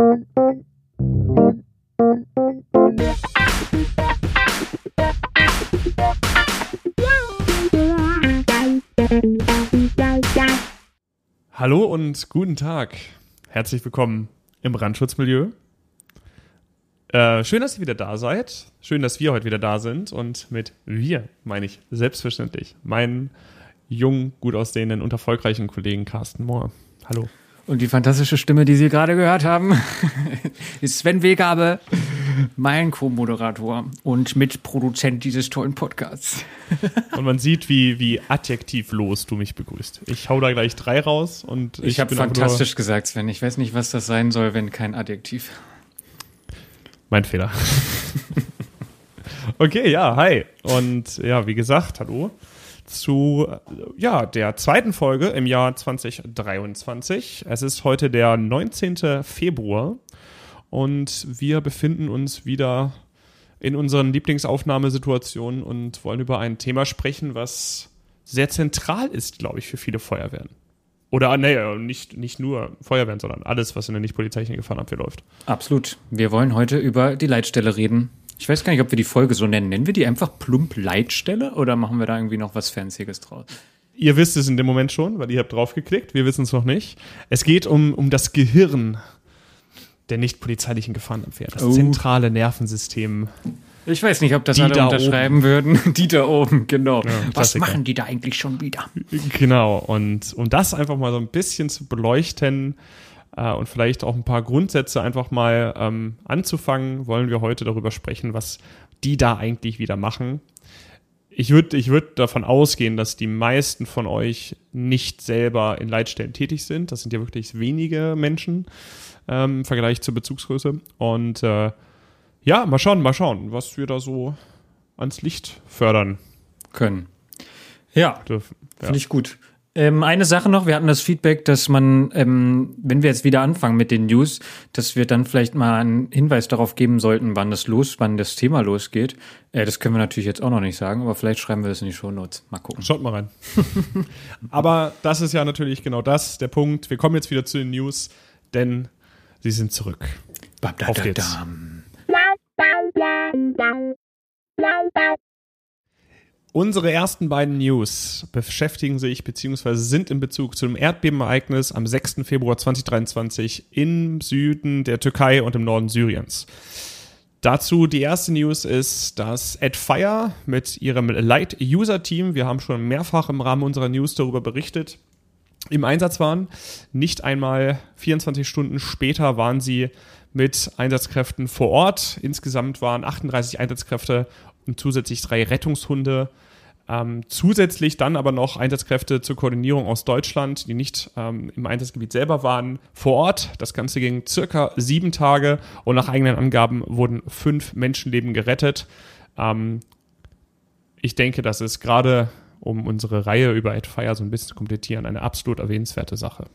Hallo und guten Tag. Herzlich willkommen im Brandschutzmilieu. Äh, schön, dass ihr wieder da seid. Schön, dass wir heute wieder da sind. Und mit wir meine ich selbstverständlich meinen jungen, gut aussehenden und erfolgreichen Kollegen Carsten Mohr. Hallo. Und die fantastische Stimme, die Sie gerade gehört haben, ist Sven Wegabe, mein Co-Moderator und Mitproduzent dieses tollen Podcasts. und man sieht, wie, wie adjektivlos du mich begrüßt. Ich hau da gleich drei raus und ich, ich habe fantastisch gesagt, Sven. Ich weiß nicht, was das sein soll, wenn kein Adjektiv. Mein Fehler. okay, ja, hi. Und ja, wie gesagt, hallo zu ja, der zweiten Folge im Jahr 2023. Es ist heute der 19. Februar und wir befinden uns wieder in unseren Lieblingsaufnahmesituationen und wollen über ein Thema sprechen, was sehr zentral ist, glaube ich, für viele Feuerwehren. Oder nee, nicht, nicht nur Feuerwehren, sondern alles, was in der nicht polizeilichen Gefahrenabwehr läuft. Absolut. Wir wollen heute über die Leitstelle reden. Ich weiß gar nicht, ob wir die Folge so nennen. Nennen wir die einfach plump Leitstelle oder machen wir da irgendwie noch was Fancyes draus? Ihr wisst es in dem Moment schon, weil ihr habt draufgeklickt. Wir wissen es noch nicht. Es geht um, um das Gehirn der nicht polizeilichen Gefahrenabwehr. Das oh. zentrale Nervensystem. Ich weiß nicht, ob das die alle da unterschreiben oben. würden. Die da oben, genau. Ja, Was machen die da eigentlich schon wieder? Genau. Und um das einfach mal so ein bisschen zu beleuchten, äh, und vielleicht auch ein paar Grundsätze einfach mal ähm, anzufangen, wollen wir heute darüber sprechen, was die da eigentlich wieder machen. Ich würde ich würd davon ausgehen, dass die meisten von euch nicht selber in Leitstellen tätig sind. Das sind ja wirklich wenige Menschen ähm, im Vergleich zur Bezugsgröße. Und äh, ja, mal schauen, mal schauen, was wir da so ans Licht fördern können. Ja, dürfen. Ja. Finde ich gut. Ähm, eine Sache noch, wir hatten das Feedback, dass man, ähm, wenn wir jetzt wieder anfangen mit den News, dass wir dann vielleicht mal einen Hinweis darauf geben sollten, wann das los, wann das Thema losgeht. Äh, das können wir natürlich jetzt auch noch nicht sagen, aber vielleicht schreiben wir das in die Show Notes. Mal gucken. Schaut mal rein. aber das ist ja natürlich genau das, der Punkt. Wir kommen jetzt wieder zu den News, denn sie sind zurück. Auf geht's. Unsere ersten beiden News beschäftigen sich bzw. sind in Bezug zu dem Erdbebenereignis am 6. Februar 2023 im Süden der Türkei und im Norden Syriens. Dazu die erste News ist, dass AdFire mit ihrem Light-User-Team, wir haben schon mehrfach im Rahmen unserer News darüber berichtet, im Einsatz waren. Nicht einmal 24 Stunden später waren sie mit Einsatzkräften vor Ort. Insgesamt waren 38 Einsatzkräfte zusätzlich drei Rettungshunde. Ähm, zusätzlich dann aber noch Einsatzkräfte zur Koordinierung aus Deutschland, die nicht ähm, im Einsatzgebiet selber waren, vor Ort. Das Ganze ging circa sieben Tage und nach eigenen Angaben wurden fünf Menschenleben gerettet. Ähm, ich denke, das ist gerade, um unsere Reihe über AdFire so ein bisschen zu komplettieren, eine absolut erwähnenswerte Sache.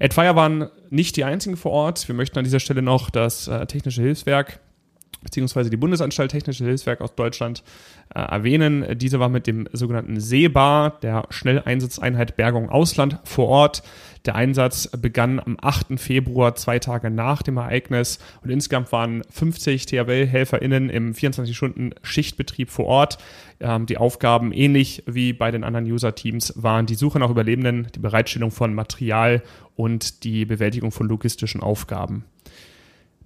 AdFire waren nicht die einzigen vor Ort. Wir möchten an dieser Stelle noch das äh, Technische Hilfswerk beziehungsweise die Bundesanstalt Technische Hilfswerk aus Deutschland äh, erwähnen. Diese war mit dem sogenannten SEBA, der Schnelleinsatzeinheit Bergung Ausland, vor Ort. Der Einsatz begann am 8. Februar, zwei Tage nach dem Ereignis. Und insgesamt waren 50 THW-HelferInnen im 24-Stunden-Schichtbetrieb vor Ort. Ähm, die Aufgaben, ähnlich wie bei den anderen User-Teams, waren die Suche nach Überlebenden, die Bereitstellung von Material und die Bewältigung von logistischen Aufgaben.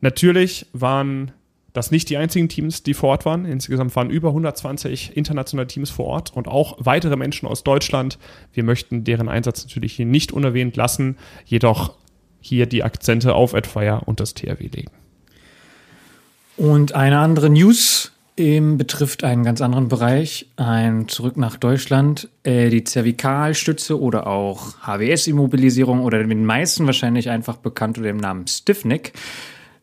Natürlich waren das nicht die einzigen Teams, die vor Ort waren. Insgesamt waren über 120 internationale Teams vor Ort und auch weitere Menschen aus Deutschland. Wir möchten deren Einsatz natürlich hier nicht unerwähnt lassen, jedoch hier die Akzente auf Adfire und das THW legen. Und eine andere News ähm, betrifft einen ganz anderen Bereich, ein Zurück nach Deutschland, äh, die Zervikalstütze oder auch HWS-Immobilisierung oder den meisten wahrscheinlich einfach bekannt unter dem Namen Stiffneck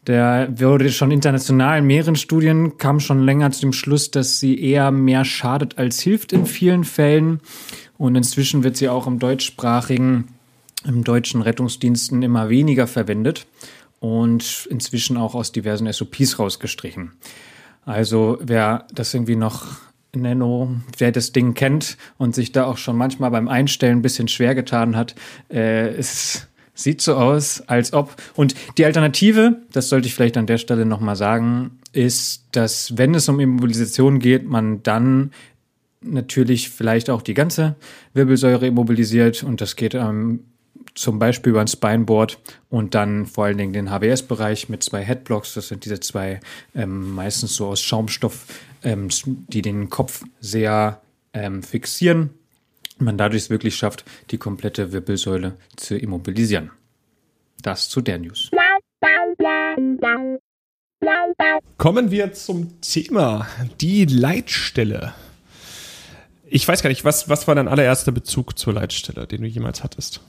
der wurde schon international in mehreren Studien, kam schon länger zu dem Schluss, dass sie eher mehr schadet als hilft in vielen Fällen. Und inzwischen wird sie auch im deutschsprachigen, im deutschen Rettungsdiensten immer weniger verwendet und inzwischen auch aus diversen SOPs rausgestrichen. Also wer das irgendwie noch Nano, wer das Ding kennt und sich da auch schon manchmal beim Einstellen ein bisschen schwer getan hat, äh, ist Sieht so aus, als ob. Und die Alternative, das sollte ich vielleicht an der Stelle nochmal sagen, ist, dass wenn es um Immobilisation geht, man dann natürlich vielleicht auch die ganze Wirbelsäure immobilisiert und das geht ähm, zum Beispiel über ein Spineboard und dann vor allen Dingen den HBS-Bereich mit zwei Headblocks. Das sind diese zwei ähm, meistens so aus Schaumstoff, ähm, die den Kopf sehr ähm, fixieren. Man dadurch es wirklich schafft, die komplette Wirbelsäule zu immobilisieren. Das zu der News. Kommen wir zum Thema die Leitstelle. Ich weiß gar nicht, was, was war dein allererster Bezug zur Leitstelle, den du jemals hattest?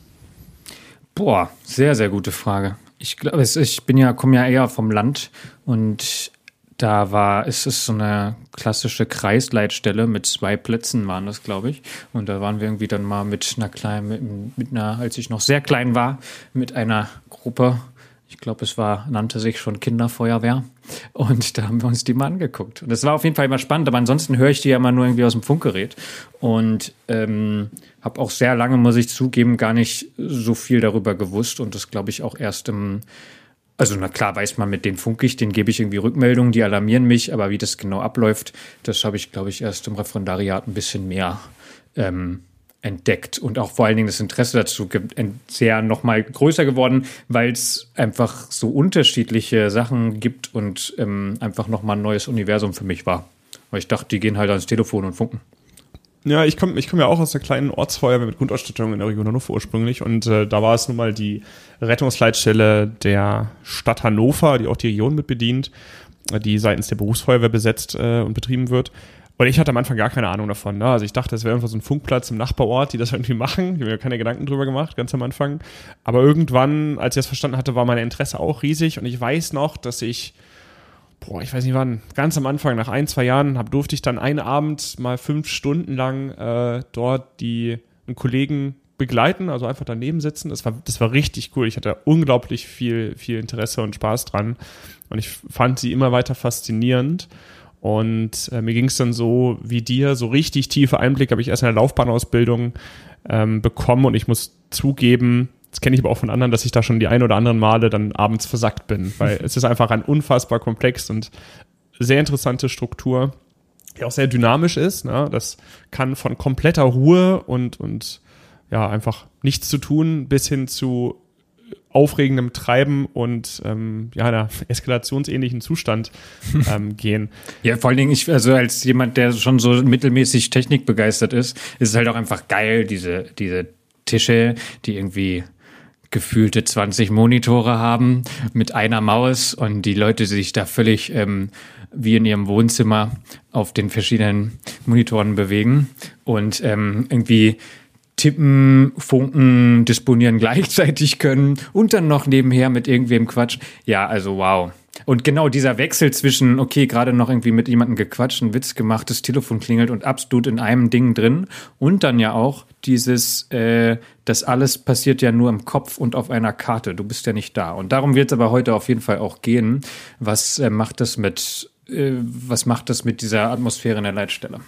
Boah, sehr, sehr gute Frage. Ich glaube, ich bin ja, komme ja eher vom Land und da war, es ist so eine klassische Kreisleitstelle mit zwei Plätzen waren das, glaube ich. Und da waren wir irgendwie dann mal mit einer kleinen, mit, mit einer, als ich noch sehr klein war, mit einer Gruppe ich glaube, es war, nannte sich schon Kinderfeuerwehr. Und da haben wir uns die mal angeguckt. Und das war auf jeden Fall immer spannend, aber ansonsten höre ich die ja immer nur irgendwie aus dem Funkgerät. Und ähm, habe auch sehr lange, muss ich zugeben, gar nicht so viel darüber gewusst. Und das glaube ich auch erst im, also na klar weiß man, mit denen funke ich, denen gebe ich irgendwie Rückmeldungen, die alarmieren mich, aber wie das genau abläuft, das habe ich, glaube ich, erst im Referendariat ein bisschen mehr ähm, entdeckt und auch vor allen Dingen das Interesse dazu sehr noch mal größer geworden, weil es einfach so unterschiedliche Sachen gibt und ähm, einfach noch mal ein neues Universum für mich war. Weil ich dachte, die gehen halt ans Telefon und funken. Ja, ich komme ich komm ja auch aus der kleinen Ortsfeuerwehr mit Grundausstattung in der Region Hannover ursprünglich und äh, da war es nun mal die Rettungsleitstelle der Stadt Hannover, die auch die Region mit bedient, die seitens der Berufsfeuerwehr besetzt äh, und betrieben wird. Und ich hatte am Anfang gar keine Ahnung davon. Ne? Also ich dachte, es wäre einfach so ein Funkplatz im Nachbarort, die das irgendwie machen. Ich habe mir keine Gedanken drüber gemacht, ganz am Anfang. Aber irgendwann, als ich das verstanden hatte, war mein Interesse auch riesig. Und ich weiß noch, dass ich, boah, ich weiß nicht wann, ganz am Anfang, nach ein, zwei Jahren, hab, durfte ich dann einen Abend mal fünf Stunden lang äh, dort die einen Kollegen begleiten, also einfach daneben sitzen. Das war, das war richtig cool. Ich hatte unglaublich viel, viel Interesse und Spaß dran. Und ich fand sie immer weiter faszinierend. Und äh, mir ging es dann so wie dir, so richtig tiefe Einblicke habe ich erst in der Laufbahnausbildung ähm, bekommen und ich muss zugeben, das kenne ich aber auch von anderen, dass ich da schon die ein oder anderen Male dann abends versackt bin, weil es ist einfach ein unfassbar komplex und sehr interessante Struktur, die auch sehr dynamisch ist. Ne? Das kann von kompletter Ruhe und, und ja, einfach nichts zu tun bis hin zu aufregendem Treiben und ähm, ja, einer eskalationsähnlichen Zustand ähm, gehen. Ja, vor allen Dingen, ich, also als jemand, der schon so mittelmäßig technikbegeistert ist, ist es halt auch einfach geil, diese, diese Tische, die irgendwie gefühlte 20 Monitore haben mit einer Maus und die Leute sich da völlig ähm, wie in ihrem Wohnzimmer auf den verschiedenen Monitoren bewegen und ähm, irgendwie tippen, funken, disponieren gleichzeitig können und dann noch nebenher mit irgendwem Quatsch. Ja, also wow. Und genau dieser Wechsel zwischen, okay, gerade noch irgendwie mit jemandem gequatscht, einen Witz gemacht, das Telefon klingelt und absolut in einem Ding drin. Und dann ja auch dieses, äh, das alles passiert ja nur im Kopf und auf einer Karte. Du bist ja nicht da. Und darum wird es aber heute auf jeden Fall auch gehen. Was äh, macht das mit, äh, was macht das mit dieser Atmosphäre in der Leitstelle?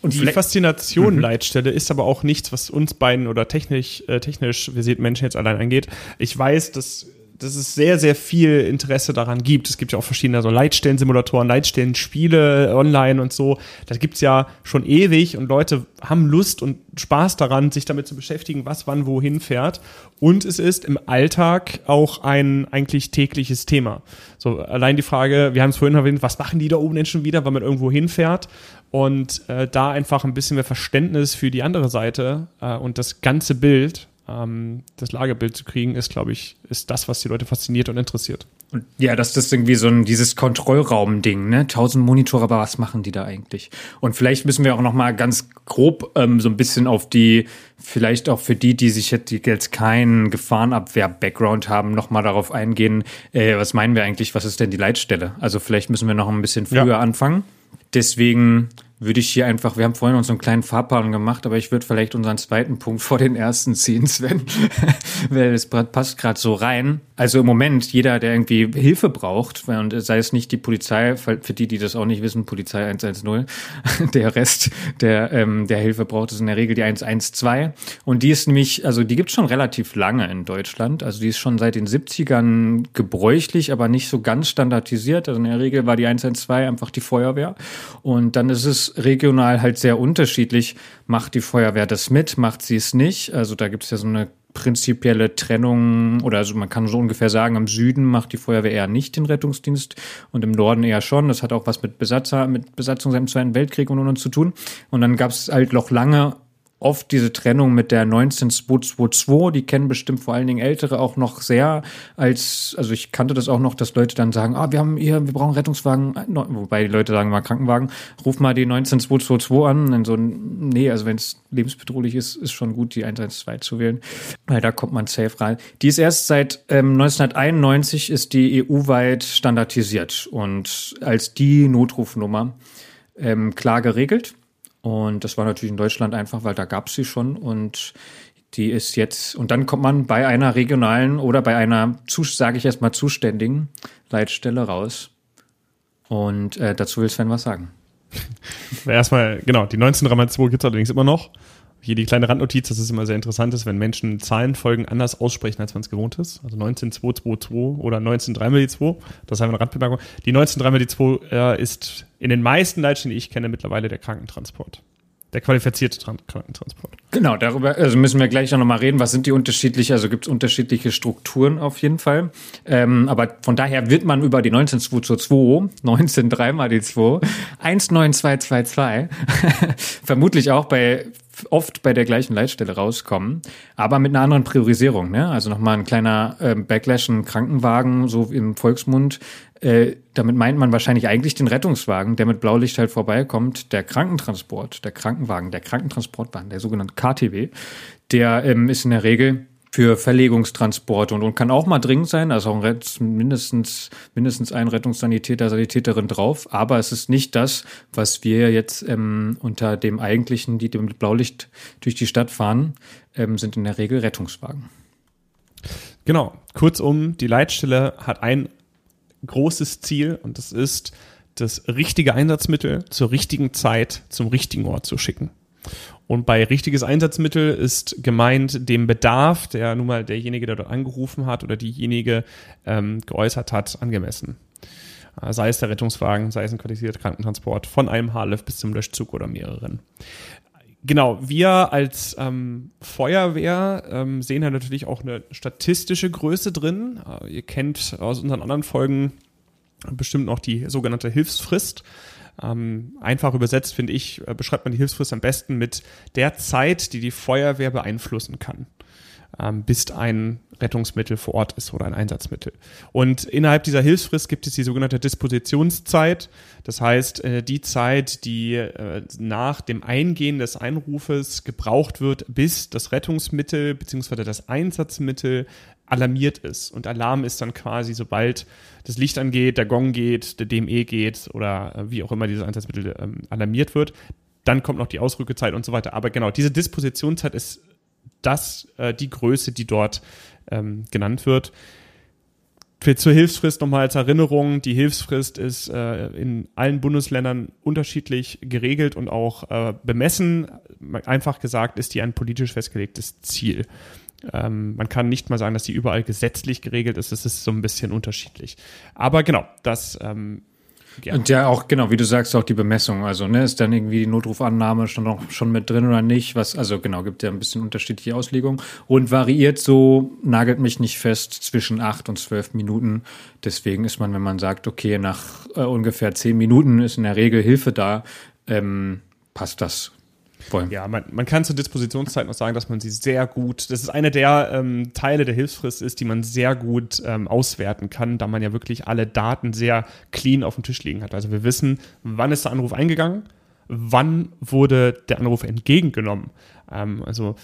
Und die Faszination mhm. Leitstelle ist aber auch nichts, was uns beiden oder technisch, äh, technisch versiert Menschen jetzt allein angeht. Ich weiß, dass dass es sehr, sehr viel Interesse daran gibt. Es gibt ja auch verschiedene so Leitstellensimulatoren, Leitstellenspiele online und so. Das gibt's ja schon ewig und Leute haben Lust und Spaß daran, sich damit zu beschäftigen, was wann wohin fährt. Und es ist im Alltag auch ein eigentlich tägliches Thema. So allein die Frage, wir haben es vorhin erwähnt, was machen die da oben denn schon wieder, wenn man irgendwo hinfährt? Und äh, da einfach ein bisschen mehr Verständnis für die andere Seite äh, und das ganze Bild, ähm, das Lagebild zu kriegen, ist, glaube ich, ist das, was die Leute fasziniert und interessiert. Und ja, das ist irgendwie so ein dieses Kontrollraum-Ding, ne? Tausend Monitore, aber was machen die da eigentlich? Und vielleicht müssen wir auch noch mal ganz grob ähm, so ein bisschen auf die, vielleicht auch für die, die sich jetzt, die jetzt keinen Gefahrenabwehr-Background haben, noch mal darauf eingehen. Äh, was meinen wir eigentlich? Was ist denn die Leitstelle? Also vielleicht müssen wir noch ein bisschen früher ja. anfangen. Deswegen würde ich hier einfach, wir haben vorhin uns einen kleinen Fahrplan gemacht, aber ich würde vielleicht unseren zweiten Punkt vor den ersten ziehen, Sven, weil es passt gerade so rein. Also im Moment, jeder, der irgendwie Hilfe braucht, und sei es nicht die Polizei, für die, die das auch nicht wissen, Polizei 110, der Rest, der, ähm, der Hilfe braucht, ist in der Regel die 112. Und die ist nämlich, also die gibt es schon relativ lange in Deutschland. Also die ist schon seit den 70ern gebräuchlich, aber nicht so ganz standardisiert. Also in der Regel war die 112 einfach die Feuerwehr. Und dann ist es regional halt sehr unterschiedlich. Macht die Feuerwehr das mit, macht sie es nicht? Also da gibt es ja so eine prinzipielle Trennung oder also man kann so ungefähr sagen, im Süden macht die Feuerwehr eher nicht den Rettungsdienst und im Norden eher schon. Das hat auch was mit Besatzer, mit Besatzung seit dem Zweiten Weltkrieg und, und, und zu tun. Und dann gab es halt noch lange oft diese Trennung mit der 19222, die kennen bestimmt vor allen Dingen Ältere auch noch sehr als, also ich kannte das auch noch, dass Leute dann sagen, ah, wir haben hier, wir brauchen Rettungswagen, wobei die Leute sagen mal Krankenwagen, ruf mal die 19222 an, und so, nee, also wenn es lebensbedrohlich ist, ist schon gut, die 112 zu wählen, weil da kommt man safe rein. Die ist erst seit ähm, 1991 ist die EU-weit standardisiert und als die Notrufnummer ähm, klar geregelt. Und das war natürlich in Deutschland einfach, weil da gab es sie schon und die ist jetzt, und dann kommt man bei einer regionalen oder bei einer, sage ich erstmal, zuständigen Leitstelle raus. Und äh, dazu will Sven was sagen. Erstmal, genau, die 19302 gibt es allerdings immer noch. Hier die kleine Randnotiz, dass es immer sehr interessant ist, wenn Menschen Zahlenfolgen anders aussprechen, als man es gewohnt ist. Also 19222 oder 193 das haben wir eine Randbemerkung. Die 193 äh, ist in den meisten Leitstellen, die ich kenne, mittlerweile der Krankentransport. Der qualifizierte Tran Krankentransport. Genau, darüber also müssen wir gleich auch nochmal reden. Was sind die unterschiedlichen, also gibt es unterschiedliche Strukturen auf jeden Fall. Ähm, aber von daher wird man über die 19222, 19 dreimal die 2, 19222, vermutlich auch bei oft bei der gleichen Leitstelle rauskommen, aber mit einer anderen Priorisierung. Ne? Also nochmal ein kleiner äh, Backlash, ein Krankenwagen, so im Volksmund. Äh, damit meint man wahrscheinlich eigentlich den Rettungswagen, der mit Blaulicht halt vorbeikommt. Der Krankentransport, der Krankenwagen, der Krankentransportwagen, der sogenannte KTW, der ähm, ist in der Regel für Verlegungstransporte und, und kann auch mal dringend sein, also auch mindestens, mindestens ein Rettungssanitäter, Sanitäterin drauf, aber es ist nicht das, was wir jetzt ähm, unter dem eigentlichen, die mit Blaulicht durch die Stadt fahren, ähm, sind in der Regel Rettungswagen. Genau, kurzum, die Leitstelle hat ein großes Ziel und das ist, das richtige Einsatzmittel zur richtigen Zeit zum richtigen Ort zu schicken. Und bei richtiges Einsatzmittel ist gemeint dem Bedarf, der nun mal derjenige, der dort angerufen hat oder diejenige ähm, geäußert hat, angemessen. Äh, sei es der Rettungswagen, sei es ein qualifizierter Krankentransport von einem Haarlift bis zum Löschzug oder mehreren. Genau, wir als ähm, Feuerwehr ähm, sehen da natürlich auch eine statistische Größe drin. Äh, ihr kennt aus unseren anderen Folgen bestimmt noch die sogenannte Hilfsfrist. Ähm, einfach übersetzt, finde ich, äh, beschreibt man die Hilfsfrist am besten mit der Zeit, die die Feuerwehr beeinflussen kann, ähm, bis ein Rettungsmittel vor Ort ist oder ein Einsatzmittel. Und innerhalb dieser Hilfsfrist gibt es die sogenannte Dispositionszeit. Das heißt, äh, die Zeit, die äh, nach dem Eingehen des Einrufes gebraucht wird, bis das Rettungsmittel bzw. das Einsatzmittel alarmiert ist. Und Alarm ist dann quasi, sobald das Licht angeht, der Gong geht, der DME geht oder äh, wie auch immer dieses Einsatzmittel ähm, alarmiert wird. Dann kommt noch die Ausrückezeit und so weiter. Aber genau, diese Dispositionszeit ist das, äh, die Größe, die dort ähm, genannt wird. Zur Hilfsfrist nochmal als Erinnerung, die Hilfsfrist ist äh, in allen Bundesländern unterschiedlich geregelt und auch äh, bemessen. Einfach gesagt ist die ein politisch festgelegtes Ziel. Ähm, man kann nicht mal sagen, dass die überall gesetzlich geregelt ist. Es ist so ein bisschen unterschiedlich. Aber genau, das ähm, ja. Und ja, auch, genau, wie du sagst, auch die Bemessung. Also, ne, ist dann irgendwie die Notrufannahme schon noch schon mit drin oder nicht? Was, also genau, gibt ja ein bisschen unterschiedliche Auslegungen und variiert so, nagelt mich nicht fest, zwischen acht und zwölf Minuten. Deswegen ist man, wenn man sagt, okay, nach äh, ungefähr zehn Minuten ist in der Regel Hilfe da, ähm, passt das Voll. Ja, man, man kann zur Dispositionszeit noch sagen, dass man sie sehr gut, das ist eine der ähm, Teile der Hilfsfrist ist, die man sehr gut ähm, auswerten kann, da man ja wirklich alle Daten sehr clean auf dem Tisch liegen hat. Also wir wissen, wann ist der Anruf eingegangen, wann wurde der Anruf entgegengenommen. Ähm, also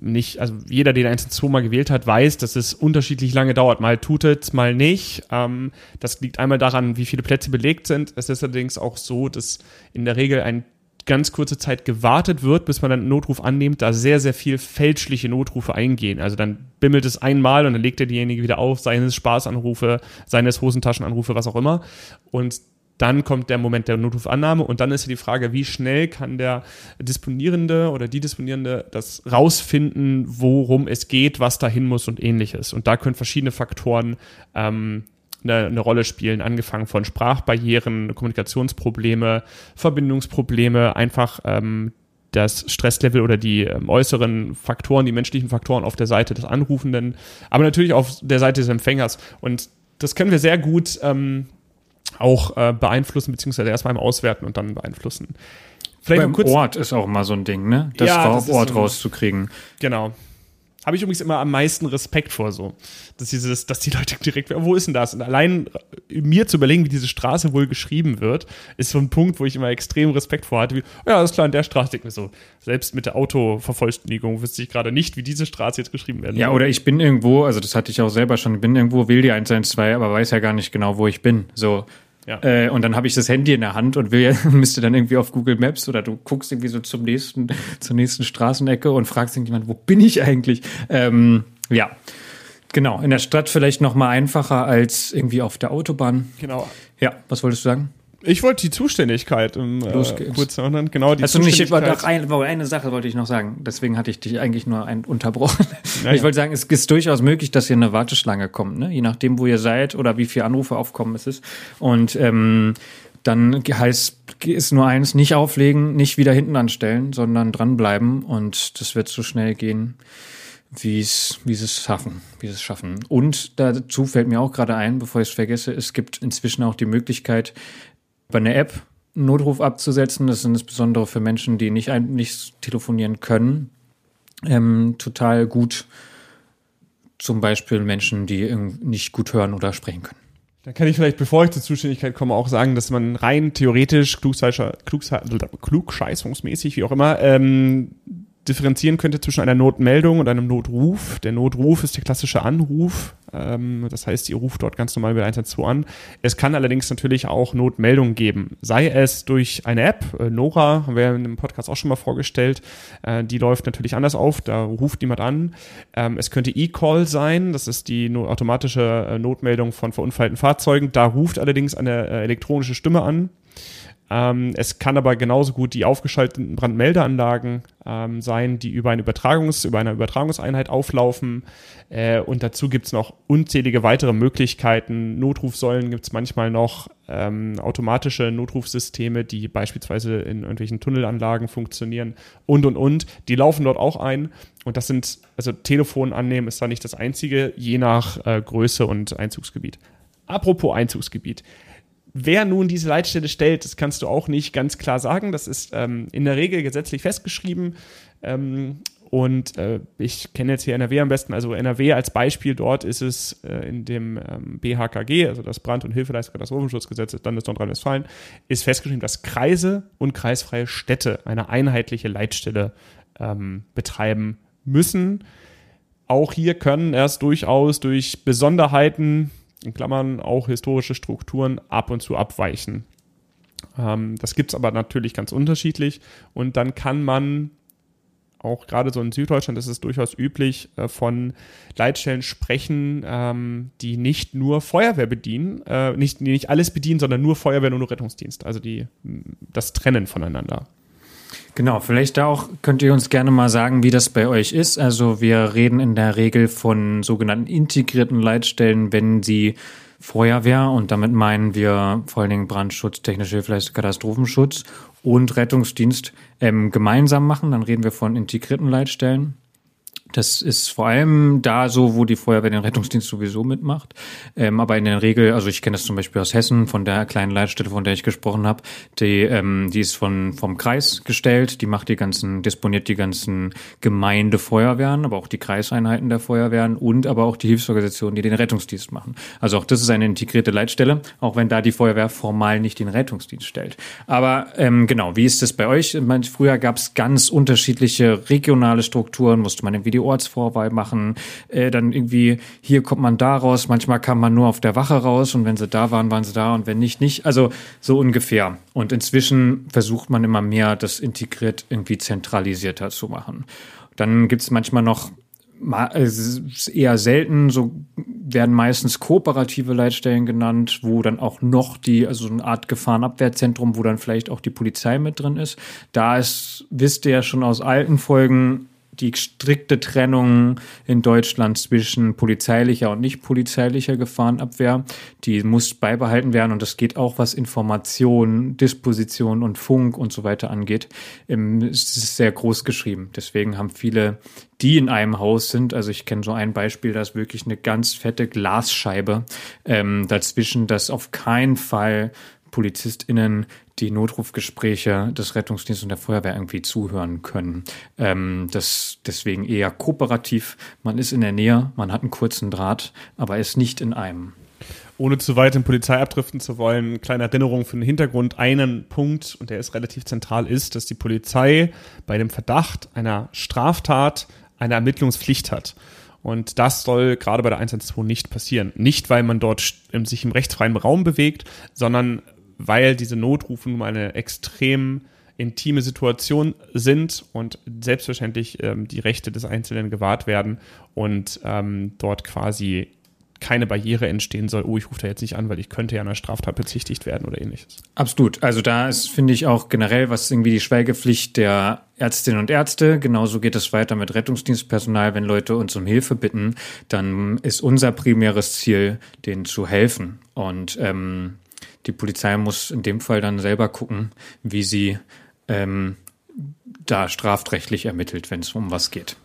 nicht, also jeder, der 112 mal gewählt hat, weiß, dass es unterschiedlich lange dauert. Mal tut es, mal nicht. Ähm, das liegt einmal daran, wie viele Plätze belegt sind. Es ist allerdings auch so, dass in der Regel ein ganz kurze Zeit gewartet wird, bis man dann einen Notruf annimmt, da sehr, sehr viel fälschliche Notrufe eingehen. Also dann bimmelt es einmal und dann legt er diejenige wieder auf, seines Spaßanrufe, seines Hosentaschenanrufe, was auch immer. Und dann kommt der Moment der Notrufannahme und dann ist ja die Frage, wie schnell kann der Disponierende oder die Disponierende das rausfinden, worum es geht, was dahin muss und ähnliches. Und da können verschiedene Faktoren ähm, eine, eine Rolle spielen, angefangen von Sprachbarrieren, Kommunikationsprobleme, Verbindungsprobleme, einfach ähm, das Stresslevel oder die ähm, äußeren Faktoren, die menschlichen Faktoren auf der Seite des Anrufenden, aber natürlich auf der Seite des Empfängers. Und das können wir sehr gut ähm, auch äh, beeinflussen, beziehungsweise erstmal im Auswerten und dann beeinflussen. Vielleicht Beim Ort ist auch mal so ein Ding, ne? Das ja, auf Ort so rauszukriegen. Genau. Habe ich übrigens immer am meisten Respekt vor so. Dass, dieses, dass die Leute direkt, wo ist denn das? Und allein äh, mir zu überlegen, wie diese Straße wohl geschrieben wird, ist so ein Punkt, wo ich immer extrem Respekt vor hatte. Wie, ja, alles klar, in der Straße denke ich mir so. Selbst mit der Autovervollständigung wüsste ich gerade nicht, wie diese Straße jetzt geschrieben werden Ja, oder ich bin irgendwo, also das hatte ich auch selber schon, ich bin irgendwo, will die 112, aber weiß ja gar nicht genau, wo ich bin. So, ja. Äh, und dann habe ich das Handy in der Hand und will müsste dann irgendwie auf Google Maps oder du guckst irgendwie so zum nächsten, zur nächsten Straßenecke und fragst irgendjemand, wo bin ich eigentlich? Ähm, ja. Genau, in der Stadt vielleicht noch mal einfacher als irgendwie auf der Autobahn. Genau. Ja, was wolltest du sagen? Ich wollte die Zuständigkeit im äh, kurz erinnern. Genau, die Hast Zuständigkeit. Du nicht, eine, eine Sache wollte ich noch sagen. Deswegen hatte ich dich eigentlich nur ein, unterbrochen. Naja. Ich wollte sagen, es ist durchaus möglich, dass hier eine Warteschlange kommt, ne? je nachdem, wo ihr seid oder wie viele Anrufe aufkommen es ist. Und ähm, dann heißt ist nur eins, nicht auflegen, nicht wieder hinten anstellen, sondern dranbleiben und das wird so schnell gehen, wie es wie es schaffen, wie es schaffen. Und dazu fällt mir auch gerade ein, bevor ich es vergesse, es gibt inzwischen auch die Möglichkeit, bei einer App einen Notruf abzusetzen. Das ist insbesondere für Menschen, die nicht, nicht telefonieren können, ähm, total gut. Zum Beispiel Menschen, die nicht gut hören oder sprechen können. Da kann ich vielleicht, bevor ich zur Zuständigkeit komme, auch sagen, dass man rein theoretisch, klugscheißungsmäßig, wie auch immer, ähm, differenzieren könnte zwischen einer Notmeldung und einem Notruf. Der Notruf ist der klassische Anruf. Ähm, das heißt, ihr ruft dort ganz normal bei 112 an. Es kann allerdings natürlich auch Notmeldungen geben. Sei es durch eine App, äh, Nora, haben wir in dem Podcast auch schon mal vorgestellt. Äh, die läuft natürlich anders auf. Da ruft niemand an. Ähm, es könnte E-Call sein. Das ist die no automatische äh, Notmeldung von verunfallten Fahrzeugen. Da ruft allerdings eine äh, elektronische Stimme an. Ähm, es kann aber genauso gut die aufgeschalteten Brandmeldeanlagen ähm, sein, die über, eine Übertragungs-, über eine Übertragungseinheit auflaufen. Äh, und dazu gibt es noch unzählige weitere Möglichkeiten. Notrufsäulen gibt es manchmal noch, ähm, automatische Notrufsysteme, die beispielsweise in irgendwelchen Tunnelanlagen funktionieren und, und, und. Die laufen dort auch ein. Und das sind, also Telefon annehmen ist da nicht das einzige, je nach äh, Größe und Einzugsgebiet. Apropos Einzugsgebiet. Wer nun diese Leitstelle stellt, das kannst du auch nicht ganz klar sagen. Das ist ähm, in der Regel gesetzlich festgeschrieben. Ähm, und äh, ich kenne jetzt hier NRW am besten, also NRW als Beispiel, dort ist es äh, in dem ähm, BHKG, also das Brand- und Hilfeleistungskatastrophenschutzzgesetz des Landes Nordrhein-Westfalen, ist festgeschrieben, dass Kreise und kreisfreie Städte eine einheitliche Leitstelle ähm, betreiben müssen. Auch hier können erst durchaus durch Besonderheiten in Klammern auch historische Strukturen ab und zu abweichen. Ähm, das gibt es aber natürlich ganz unterschiedlich und dann kann man auch gerade so in Süddeutschland ist es durchaus üblich, äh, von Leitstellen sprechen, ähm, die nicht nur Feuerwehr bedienen, äh, nicht, nicht alles bedienen, sondern nur Feuerwehr und nur Rettungsdienst, also die, das Trennen voneinander. Genau, vielleicht auch könnt ihr uns gerne mal sagen, wie das bei euch ist. Also wir reden in der Regel von sogenannten integrierten Leitstellen, wenn sie Feuerwehr und damit meinen wir vor allen Dingen Brandschutz, technische Hilfe, Katastrophenschutz und Rettungsdienst ähm, gemeinsam machen. Dann reden wir von integrierten Leitstellen. Das ist vor allem da so, wo die Feuerwehr den Rettungsdienst sowieso mitmacht. Ähm, aber in der Regel, also ich kenne das zum Beispiel aus Hessen, von der kleinen Leitstelle, von der ich gesprochen habe, die, ähm, die ist von, vom Kreis gestellt, die macht die ganzen, disponiert die ganzen Gemeindefeuerwehren, aber auch die Kreiseinheiten der Feuerwehren und aber auch die Hilfsorganisationen, die den Rettungsdienst machen. Also auch das ist eine integrierte Leitstelle, auch wenn da die Feuerwehr formal nicht den Rettungsdienst stellt. Aber ähm, genau, wie ist das bei euch? Meine, früher gab es ganz unterschiedliche regionale Strukturen, musste man irgendwie die Ortsvorwahl machen, äh, dann irgendwie hier kommt man da raus, manchmal kam man nur auf der Wache raus und wenn sie da waren, waren sie da und wenn nicht, nicht. Also so ungefähr. Und inzwischen versucht man immer mehr, das integriert irgendwie zentralisierter zu machen. Dann gibt's manchmal noch es eher selten, so werden meistens kooperative Leitstellen genannt, wo dann auch noch die, also eine Art Gefahrenabwehrzentrum, wo dann vielleicht auch die Polizei mit drin ist. Da ist, wisst ihr ja schon aus alten Folgen, die strikte Trennung in Deutschland zwischen polizeilicher und nicht polizeilicher Gefahrenabwehr, die muss beibehalten werden und das geht auch, was Information, Disposition und Funk und so weiter angeht. Es ist sehr groß geschrieben. Deswegen haben viele, die in einem Haus sind, also ich kenne so ein Beispiel, da wirklich eine ganz fette Glasscheibe ähm, dazwischen, dass auf keinen Fall PolizistInnen die Notrufgespräche des Rettungsdienstes und der Feuerwehr irgendwie zuhören können. Ähm, das deswegen eher kooperativ. Man ist in der Nähe, man hat einen kurzen Draht, aber ist nicht in einem. Ohne zu weit in Polizei abdriften zu wollen, kleine Erinnerung für den Hintergrund. Einen Punkt, und der ist relativ zentral, ist, dass die Polizei bei dem Verdacht einer Straftat eine Ermittlungspflicht hat. Und das soll gerade bei der 112 nicht passieren. Nicht, weil man dort sich im rechtsfreien Raum bewegt, sondern weil diese Notrufe nun mal eine extrem intime Situation sind und selbstverständlich ähm, die Rechte des Einzelnen gewahrt werden und ähm, dort quasi keine Barriere entstehen soll, oh, ich rufe da jetzt nicht an, weil ich könnte ja einer Straftat bezichtigt werden oder ähnliches. Absolut. Also da ist, finde ich, auch generell, was irgendwie die Schweigepflicht der Ärztinnen und Ärzte, genauso geht es weiter mit Rettungsdienstpersonal. Wenn Leute uns um Hilfe bitten, dann ist unser primäres Ziel, denen zu helfen. Und ähm, die Polizei muss in dem Fall dann selber gucken, wie sie ähm, da strafrechtlich ermittelt, wenn es um was geht.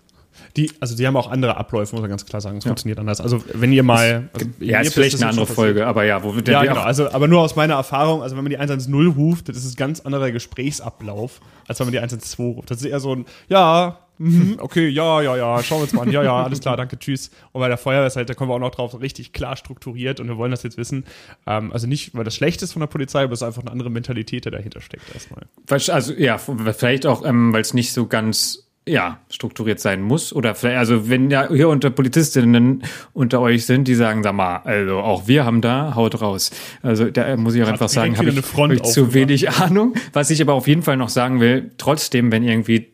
Die, also die haben auch andere Abläufe, muss man ganz klar sagen. Es ja. funktioniert anders. Also wenn ihr mal, also, ja, ist vielleicht eine andere Folge, aber ja, wo der ja, genau. Also aber nur aus meiner Erfahrung, also wenn man die 110 ruft, das ist ein ganz anderer Gesprächsablauf, als wenn man die 112 ruft. Das ist eher so ein, ja, mhm, okay, ja, ja, ja, schauen wir uns mal an. Ja, ja, alles klar, danke, tschüss. Und bei der Feuerwehr ist halt, da kommen wir auch noch drauf, richtig klar strukturiert und wir wollen das jetzt wissen. Ähm, also nicht, weil das schlecht ist von der Polizei, aber es ist einfach eine andere Mentalität, die dahinter steckt erstmal. Also ja, vielleicht auch, ähm, weil es nicht so ganz ja, strukturiert sein muss. Oder vielleicht, also wenn ja hier unter Polizistinnen unter euch sind, die sagen, sag mal, also auch wir haben da, haut raus. Also da muss ich auch einfach sagen, habe ich, hab ich zu wenig Ahnung. Was ich aber auf jeden Fall noch sagen will, trotzdem, wenn irgendwie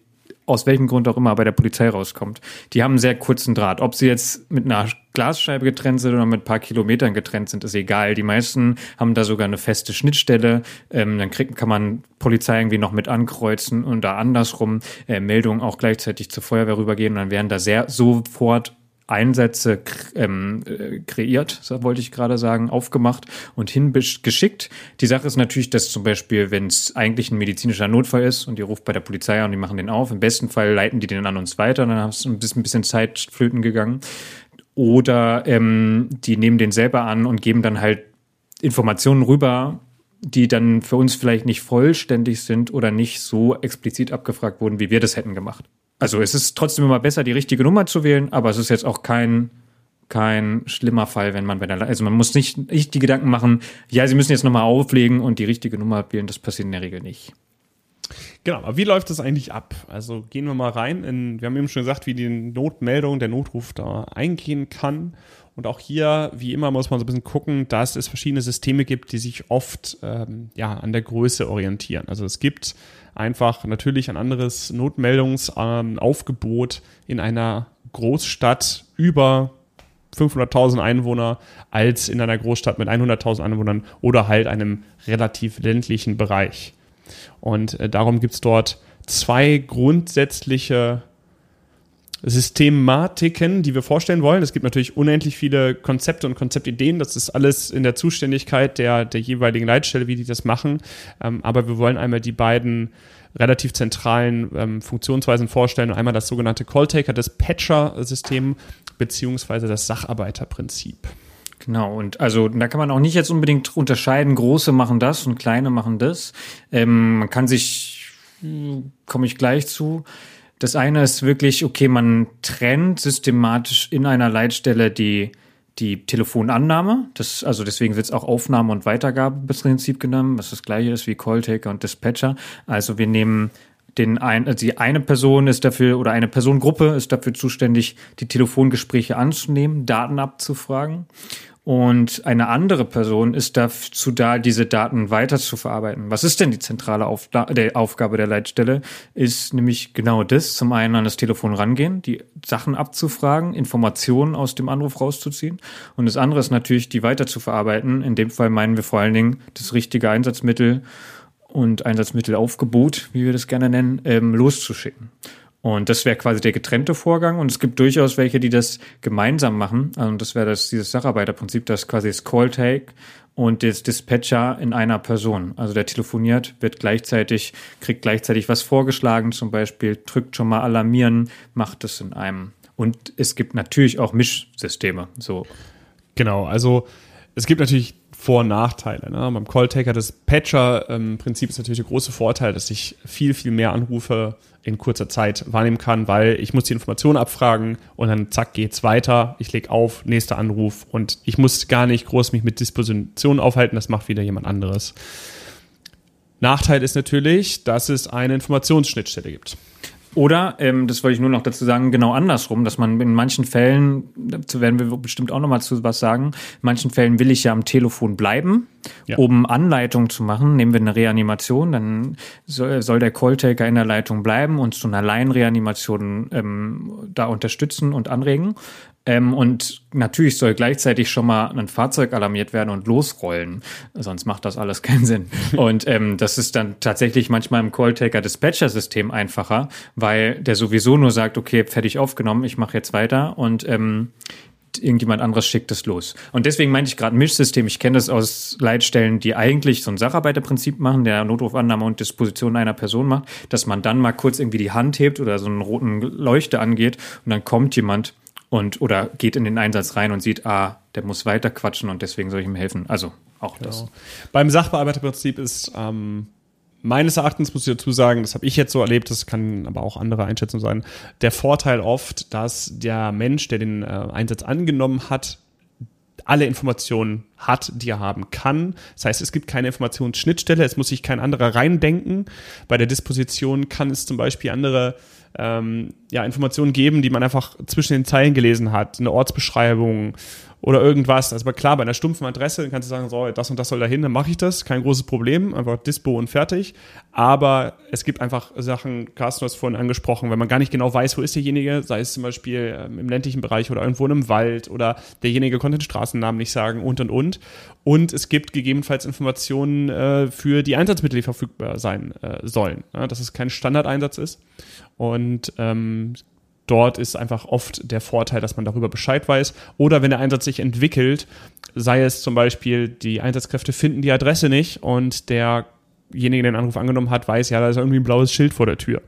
aus welchem Grund auch immer bei der Polizei rauskommt. Die haben einen sehr kurzen Draht. Ob sie jetzt mit einer Glasscheibe getrennt sind oder mit ein paar Kilometern getrennt sind, ist egal. Die meisten haben da sogar eine feste Schnittstelle. Ähm, dann kriegt, kann man Polizei irgendwie noch mit ankreuzen und da andersrum äh, Meldungen auch gleichzeitig zur Feuerwehr rübergehen. Und dann werden da sehr sofort Einsätze ähm, äh, kreiert, wollte ich gerade sagen, aufgemacht und hingeschickt. Die Sache ist natürlich, dass zum Beispiel, wenn es eigentlich ein medizinischer Notfall ist und ihr ruft bei der Polizei an und die machen den auf, im besten Fall leiten die den an uns weiter, dann ist ein bisschen Zeit flöten gegangen. Oder ähm, die nehmen den selber an und geben dann halt Informationen rüber, die dann für uns vielleicht nicht vollständig sind oder nicht so explizit abgefragt wurden, wie wir das hätten gemacht. Also es ist trotzdem immer besser, die richtige Nummer zu wählen, aber es ist jetzt auch kein kein schlimmer Fall, wenn man bei der, also man muss nicht, nicht die Gedanken machen, ja, Sie müssen jetzt nochmal auflegen und die richtige Nummer wählen, das passiert in der Regel nicht. Genau, aber wie läuft das eigentlich ab? Also gehen wir mal rein in, wir haben eben schon gesagt, wie die Notmeldung, der Notruf da eingehen kann. Und auch hier, wie immer, muss man so ein bisschen gucken, dass es verschiedene Systeme gibt, die sich oft ähm, ja, an der Größe orientieren. Also es gibt einfach natürlich ein anderes Notmeldungsaufgebot in einer Großstadt über 500.000 Einwohner als in einer Großstadt mit 100.000 Einwohnern oder halt einem relativ ländlichen Bereich. Und äh, darum gibt es dort zwei grundsätzliche Systematiken, die wir vorstellen wollen. Es gibt natürlich unendlich viele Konzepte und Konzeptideen. Das ist alles in der Zuständigkeit der, der jeweiligen Leitstelle, wie die das machen. Ähm, aber wir wollen einmal die beiden relativ zentralen ähm, Funktionsweisen vorstellen. Einmal das sogenannte Calltaker, das Patcher-System beziehungsweise das Sacharbeiterprinzip. Genau, und also da kann man auch nicht jetzt unbedingt unterscheiden, große machen das und kleine machen das. Ähm, man kann sich, hm, komme ich gleich zu, das eine ist wirklich, okay, man trennt systematisch in einer Leitstelle die, die Telefonannahme. Das, also deswegen wird es auch Aufnahme- und Weitergabeprinzip genommen, was das gleiche ist wie Calltaker und Dispatcher. Also wir nehmen den ein, also die eine Person ist dafür oder eine Personengruppe ist dafür zuständig, die Telefongespräche anzunehmen, Daten abzufragen. Und eine andere Person ist dazu da, diese Daten weiter zu verarbeiten. Was ist denn die zentrale Aufla der Aufgabe der Leitstelle? Ist nämlich genau das. Zum einen an das Telefon rangehen, die Sachen abzufragen, Informationen aus dem Anruf rauszuziehen. Und das andere ist natürlich, die weiter zu verarbeiten. In dem Fall meinen wir vor allen Dingen das richtige Einsatzmittel und Einsatzmittelaufgebot, wie wir das gerne nennen, ähm, loszuschicken. Und das wäre quasi der getrennte Vorgang. Und es gibt durchaus welche, die das gemeinsam machen. Und also das wäre das, dieses Sacharbeiterprinzip, das quasi das Call-Take und das Dispatcher in einer Person. Also der telefoniert, wird gleichzeitig, kriegt gleichzeitig was vorgeschlagen, zum Beispiel drückt schon mal alarmieren, macht es in einem. Und es gibt natürlich auch Mischsysteme. So. Genau, also es gibt natürlich vor- und Nachteile. Ne? Beim Call-Taker, das Patcher-Prinzip ähm, ist natürlich der große Vorteil, dass ich viel, viel mehr Anrufe in kurzer Zeit wahrnehmen kann, weil ich muss die Informationen abfragen und dann zack geht's weiter. Ich lege auf, nächster Anruf und ich muss gar nicht groß mich mit Dispositionen aufhalten, das macht wieder jemand anderes. Nachteil ist natürlich, dass es eine Informationsschnittstelle gibt. Oder, ähm, das wollte ich nur noch dazu sagen, genau andersrum, dass man in manchen Fällen, dazu werden wir bestimmt auch nochmal zu was sagen, in manchen Fällen will ich ja am Telefon bleiben, ja. um Anleitung zu machen. Nehmen wir eine Reanimation, dann soll, soll der Calltaker in der Leitung bleiben und zu einer Laienreanimation ähm, da unterstützen und anregen. Ähm, und natürlich soll gleichzeitig schon mal ein Fahrzeug alarmiert werden und losrollen. Sonst macht das alles keinen Sinn. und ähm, das ist dann tatsächlich manchmal im Calltaker-Dispatcher-System einfacher, weil der sowieso nur sagt, okay, fertig aufgenommen, ich mache jetzt weiter und ähm, irgendjemand anderes schickt es los. Und deswegen meinte ich gerade Mischsystem. Ich kenne das aus Leitstellen, die eigentlich so ein Sacharbeiterprinzip machen, der Notrufannahme und Disposition einer Person macht, dass man dann mal kurz irgendwie die Hand hebt oder so einen roten Leuchte angeht und dann kommt jemand und oder geht in den Einsatz rein und sieht, ah, der muss weiter quatschen und deswegen soll ich ihm helfen. Also auch genau. das. Beim Sachbearbeiterprinzip ist ähm, meines Erachtens muss ich dazu sagen, das habe ich jetzt so erlebt, das kann aber auch andere Einschätzung sein, der Vorteil oft, dass der Mensch, der den äh, Einsatz angenommen hat, alle Informationen hat, die er haben kann. Das heißt, es gibt keine Informationsschnittstelle, es muss sich kein anderer reindenken. Bei der Disposition kann es zum Beispiel andere ähm, ja, Informationen geben, die man einfach zwischen den Zeilen gelesen hat, eine Ortsbeschreibung oder irgendwas. Also klar, bei einer stumpfen Adresse kannst du sagen, so, das und das soll dahin, dann mache ich das, kein großes Problem, einfach Dispo und fertig. Aber es gibt einfach Sachen, Carsten, du hast vorhin angesprochen, wenn man gar nicht genau weiß, wo ist derjenige, sei es zum Beispiel ähm, im ländlichen Bereich oder irgendwo in einem Wald oder derjenige konnte den Straßennamen nicht sagen und und und. Und es gibt gegebenenfalls Informationen äh, für die Einsatzmittel, die verfügbar sein äh, sollen. Ja, dass es kein Standardeinsatz ist. Und ähm, dort ist einfach oft der Vorteil, dass man darüber Bescheid weiß. Oder wenn der Einsatz sich entwickelt, sei es zum Beispiel, die Einsatzkräfte finden die Adresse nicht und derjenige, der den Anruf angenommen hat, weiß, ja, da ist irgendwie ein blaues Schild vor der Tür.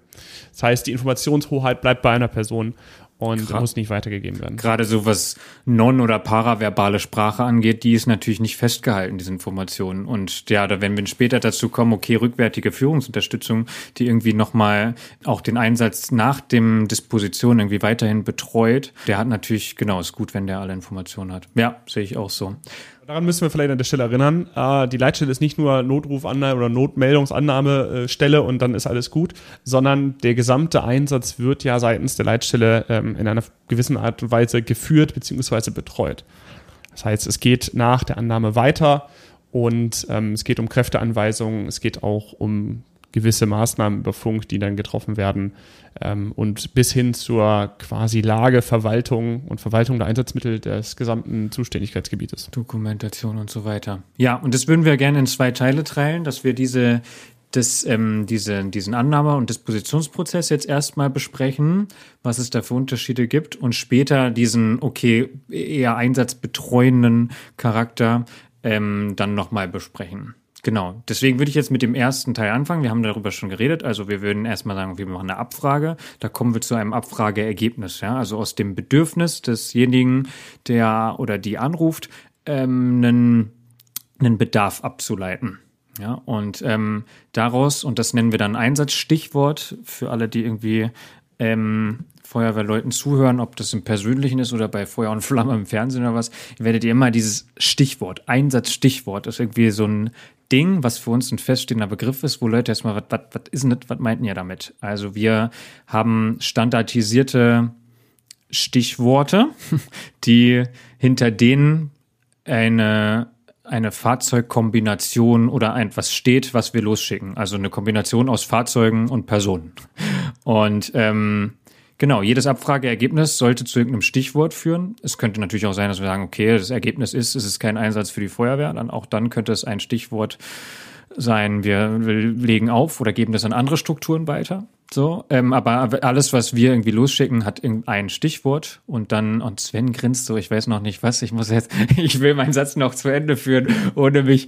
Das heißt, die Informationshoheit bleibt bei einer Person und Gra muss nicht weitergegeben werden. Gerade so was non- oder paraverbale Sprache angeht, die ist natürlich nicht festgehalten, diese Informationen. Und ja, da wenn wir später dazu kommen, okay, rückwärtige Führungsunterstützung, die irgendwie nochmal auch den Einsatz nach dem Disposition irgendwie weiterhin betreut, der hat natürlich, genau, ist gut, wenn der alle Informationen hat. Ja, sehe ich auch so. Daran müssen wir vielleicht an der Stelle erinnern. Äh, die Leitstelle ist nicht nur Notrufannahme oder Notmeldungsannahmestelle und dann ist alles gut, sondern der gesamte Einsatz wird ja seitens der Leitstelle ähm, in einer gewissen Art und Weise geführt bzw. betreut. Das heißt, es geht nach der Annahme weiter und ähm, es geht um Kräfteanweisungen, es geht auch um gewisse Maßnahmen über Funk, die dann getroffen werden ähm, und bis hin zur quasi Lageverwaltung und Verwaltung der Einsatzmittel des gesamten Zuständigkeitsgebietes. Dokumentation und so weiter. Ja, und das würden wir gerne in zwei Teile teilen, dass wir diese das, ähm, diese, diesen Annahme- und Dispositionsprozess jetzt erstmal besprechen, was es da für Unterschiede gibt und später diesen, okay, eher einsatzbetreuenden Charakter ähm, dann nochmal besprechen. Genau. Deswegen würde ich jetzt mit dem ersten Teil anfangen. Wir haben darüber schon geredet. Also wir würden erstmal sagen, wir machen eine Abfrage. Da kommen wir zu einem Abfrageergebnis. Ja? Also aus dem Bedürfnis desjenigen, der oder die anruft, ähm, einen, einen Bedarf abzuleiten. Ja, und ähm, daraus, und das nennen wir dann Einsatzstichwort für alle, die irgendwie ähm, Feuerwehrleuten zuhören, ob das im Persönlichen ist oder bei Feuer und Flamme im Fernsehen oder was, werdet ihr immer dieses Stichwort, Einsatzstichwort, ist irgendwie so ein Ding, was für uns ein feststehender Begriff ist, wo Leute erstmal, was, ist denn das, was meinten ihr damit? Also wir haben standardisierte Stichworte, die hinter denen eine eine Fahrzeugkombination oder etwas steht, was wir losschicken. Also eine Kombination aus Fahrzeugen und Personen. Und ähm, genau, jedes Abfrageergebnis sollte zu irgendeinem Stichwort führen. Es könnte natürlich auch sein, dass wir sagen, okay, das Ergebnis ist, es ist kein Einsatz für die Feuerwehr. Dann auch dann könnte es ein Stichwort sein, wir legen auf oder geben das an andere Strukturen weiter. So, ähm, aber alles, was wir irgendwie losschicken, hat ein Stichwort und dann, und Sven grinst so, ich weiß noch nicht was, ich muss jetzt, ich will meinen Satz noch zu Ende führen, ohne mich.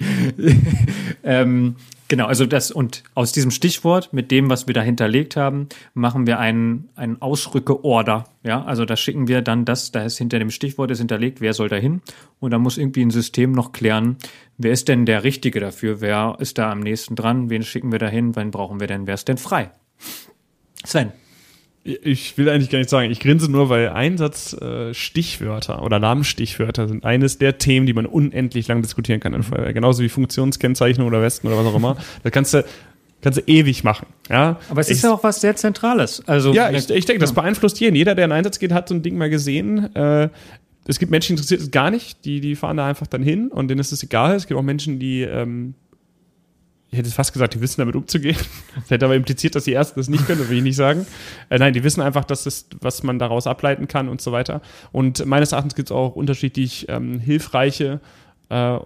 ähm, genau, also das, und aus diesem Stichwort, mit dem, was wir da hinterlegt haben, machen wir einen, einen Ausrücke-Order. Ja, also da schicken wir dann das, da ist hinter dem Stichwort ist hinterlegt, wer soll da hin? Und da muss irgendwie ein System noch klären, wer ist denn der Richtige dafür? Wer ist da am nächsten dran? Wen schicken wir da hin? Wann brauchen wir denn? Wer ist denn frei? Sven. Ich will eigentlich gar nicht sagen, ich grinse nur, weil Einsatzstichwörter äh, oder Namensstichwörter sind eines der Themen, die man unendlich lang diskutieren kann in mhm. Feuerwehr. Genauso wie Funktionskennzeichnung oder Westen oder was auch immer. Da kannst du, kannst du ewig machen. Ja? Aber es ich, ist ja auch was sehr Zentrales. Also, ja, ich, ich denke, das beeinflusst jeden. Jeder, der in Einsatz geht, hat so ein Ding mal gesehen. Äh, es gibt Menschen, die interessiert es gar nicht, die, die fahren da einfach dann hin und denen ist es egal. Es gibt auch Menschen, die ähm, ich hätte fast gesagt, die wissen damit umzugehen. Das hätte aber impliziert, dass die Ersten das nicht können, das will ich nicht sagen. Äh, nein, die wissen einfach, dass das, was man daraus ableiten kann und so weiter. Und meines Erachtens gibt es auch unterschiedlich ähm, hilfreiche äh,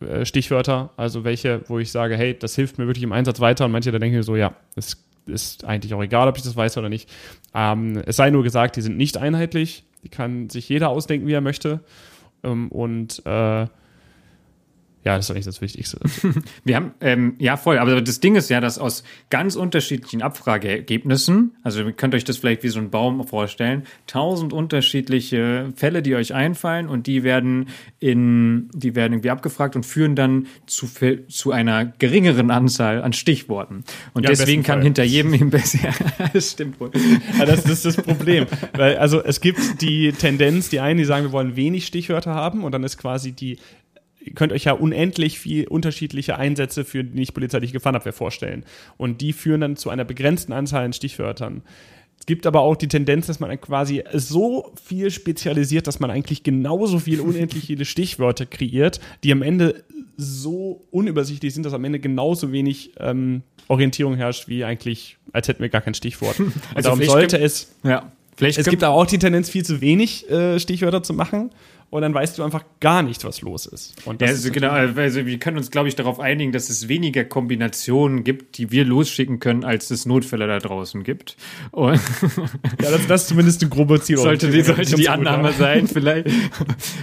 äh, Stichwörter, also welche, wo ich sage, hey, das hilft mir wirklich im Einsatz weiter und manche da denken so, ja, es ist eigentlich auch egal, ob ich das weiß oder nicht. Ähm, es sei nur gesagt, die sind nicht einheitlich, die kann sich jeder ausdenken, wie er möchte. Ähm, und äh, ja, das ist eigentlich das Wichtigste. Wir haben, ähm, ja, voll. Aber das Ding ist ja, dass aus ganz unterschiedlichen Abfrageergebnissen, also ihr könnt euch das vielleicht wie so ein Baum vorstellen, tausend unterschiedliche Fälle, die euch einfallen und die werden in, die werden irgendwie abgefragt und führen dann zu, zu einer geringeren Anzahl an Stichworten. Und ja, deswegen kann Fall. hinter jedem im besser, das stimmt wohl. Ja, das, das ist das Problem. Weil, also, es gibt die Tendenz, die einen, die sagen, wir wollen wenig Stichwörter haben und dann ist quasi die ihr könnt euch ja unendlich viel unterschiedliche Einsätze für die nicht polizeiliche Gefahrenabwehr vorstellen. Und die führen dann zu einer begrenzten Anzahl an Stichwörtern. Es gibt aber auch die Tendenz, dass man quasi so viel spezialisiert, dass man eigentlich genauso viel unendlich viele Stichwörter kreiert, die am Ende so unübersichtlich sind, dass am Ende genauso wenig ähm, Orientierung herrscht, wie eigentlich, als hätten wir gar kein Stichwort. Und also darum sollte es. Ja. Vielleicht es gibt aber auch die Tendenz, viel zu wenig äh, Stichwörter zu machen und dann weißt du einfach gar nicht, was los ist. Und ja, also genau, also wir können uns, glaube ich, darauf einigen, dass es weniger Kombinationen gibt, die wir losschicken können, als es Notfälle da draußen gibt. Und ja, das, das ist zumindest eine grobe Ziel. Sollte die, sollte die Annahme sein, vielleicht.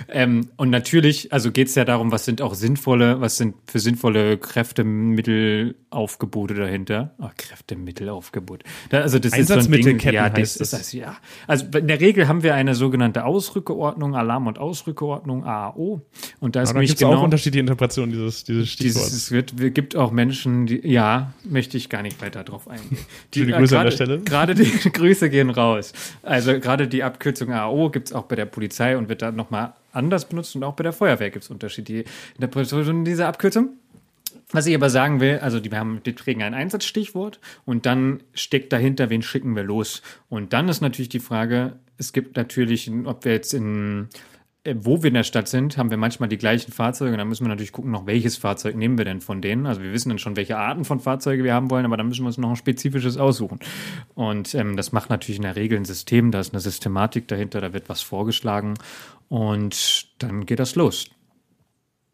ähm, und natürlich, also geht es ja darum, was sind auch sinnvolle, was sind für sinnvolle Kräftemittelaufgebote dahinter? Oh, Kräftemittelaufgebot. Da, also das ist so ein Ding, ja, das, das heißt, ja. Also in der Regel haben wir eine sogenannte Ausrückeordnung, Alarm- und Ausrückeordnung. Ausrückeordnung AAO. Und da ist nämlich genau auch unterschiedliche Interpretationen dieses, dieses Stichworts. Es wird, gibt auch Menschen, die, ja, möchte ich gar nicht weiter drauf eingehen. Die, die Grüße äh, grade, an der Stelle. Gerade die Grüße gehen raus. Also gerade die Abkürzung AAO gibt es auch bei der Polizei und wird da nochmal anders benutzt und auch bei der Feuerwehr gibt es unterschiedliche Interpretationen dieser Abkürzung. Was ich aber sagen will, also die, wir haben, die kriegen ein Einsatzstichwort und dann steckt dahinter, wen schicken wir los. Und dann ist natürlich die Frage, es gibt natürlich, ob wir jetzt in äh, wo wir in der Stadt sind, haben wir manchmal die gleichen Fahrzeuge. Und dann müssen wir natürlich gucken, noch welches Fahrzeug nehmen wir denn von denen. Also wir wissen dann schon, welche Arten von Fahrzeuge wir haben wollen, aber dann müssen wir uns noch ein spezifisches aussuchen. Und ähm, das macht natürlich in der Regel ein System, da ist eine Systematik dahinter, da wird was vorgeschlagen und dann geht das los.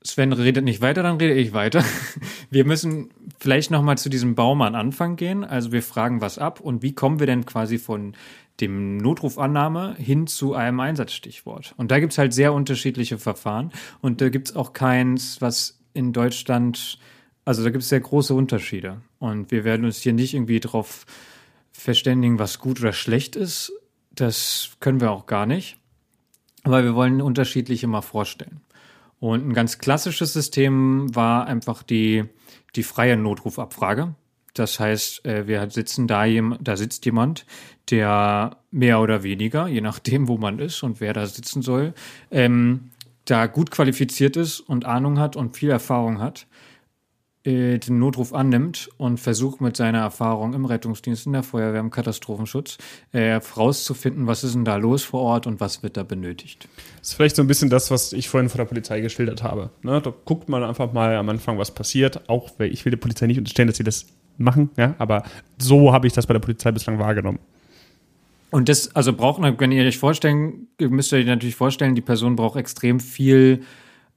Sven redet nicht weiter, dann rede ich weiter. Wir müssen vielleicht noch mal zu diesem Baum an Anfang gehen. Also wir fragen was ab und wie kommen wir denn quasi von dem Notrufannahme hin zu einem Einsatzstichwort. Und da gibt's halt sehr unterschiedliche Verfahren und da gibt's auch keins, was in Deutschland, also da gibt's sehr große Unterschiede. Und wir werden uns hier nicht irgendwie drauf verständigen, was gut oder schlecht ist. Das können wir auch gar nicht. Aber wir wollen unterschiedliche mal vorstellen. Und ein ganz klassisches System war einfach die, die freie Notrufabfrage. Das heißt, äh, wir sitzen da, da sitzt jemand, der mehr oder weniger, je nachdem, wo man ist und wer da sitzen soll, ähm, da gut qualifiziert ist und Ahnung hat und viel Erfahrung hat. äh, den Notruf annimmt und versucht mit seiner Erfahrung im Rettungsdienst, in der Feuerwehr, im Katastrophenschutz äh, herauszufinden, was ist denn da los vor Ort und was wird da benötigt. Das ist vielleicht so ein bisschen das, was ich vorhin von der Polizei geschildert habe. Ne? Da guckt man einfach mal am Anfang, was passiert. Auch ich will der Polizei nicht unterstellen, dass sie das machen, ja, aber so habe ich das bei der Polizei bislang wahrgenommen. Und das, also braucht, wenn ihr euch vorstellen, müsst ihr euch natürlich vorstellen, die Person braucht extrem viel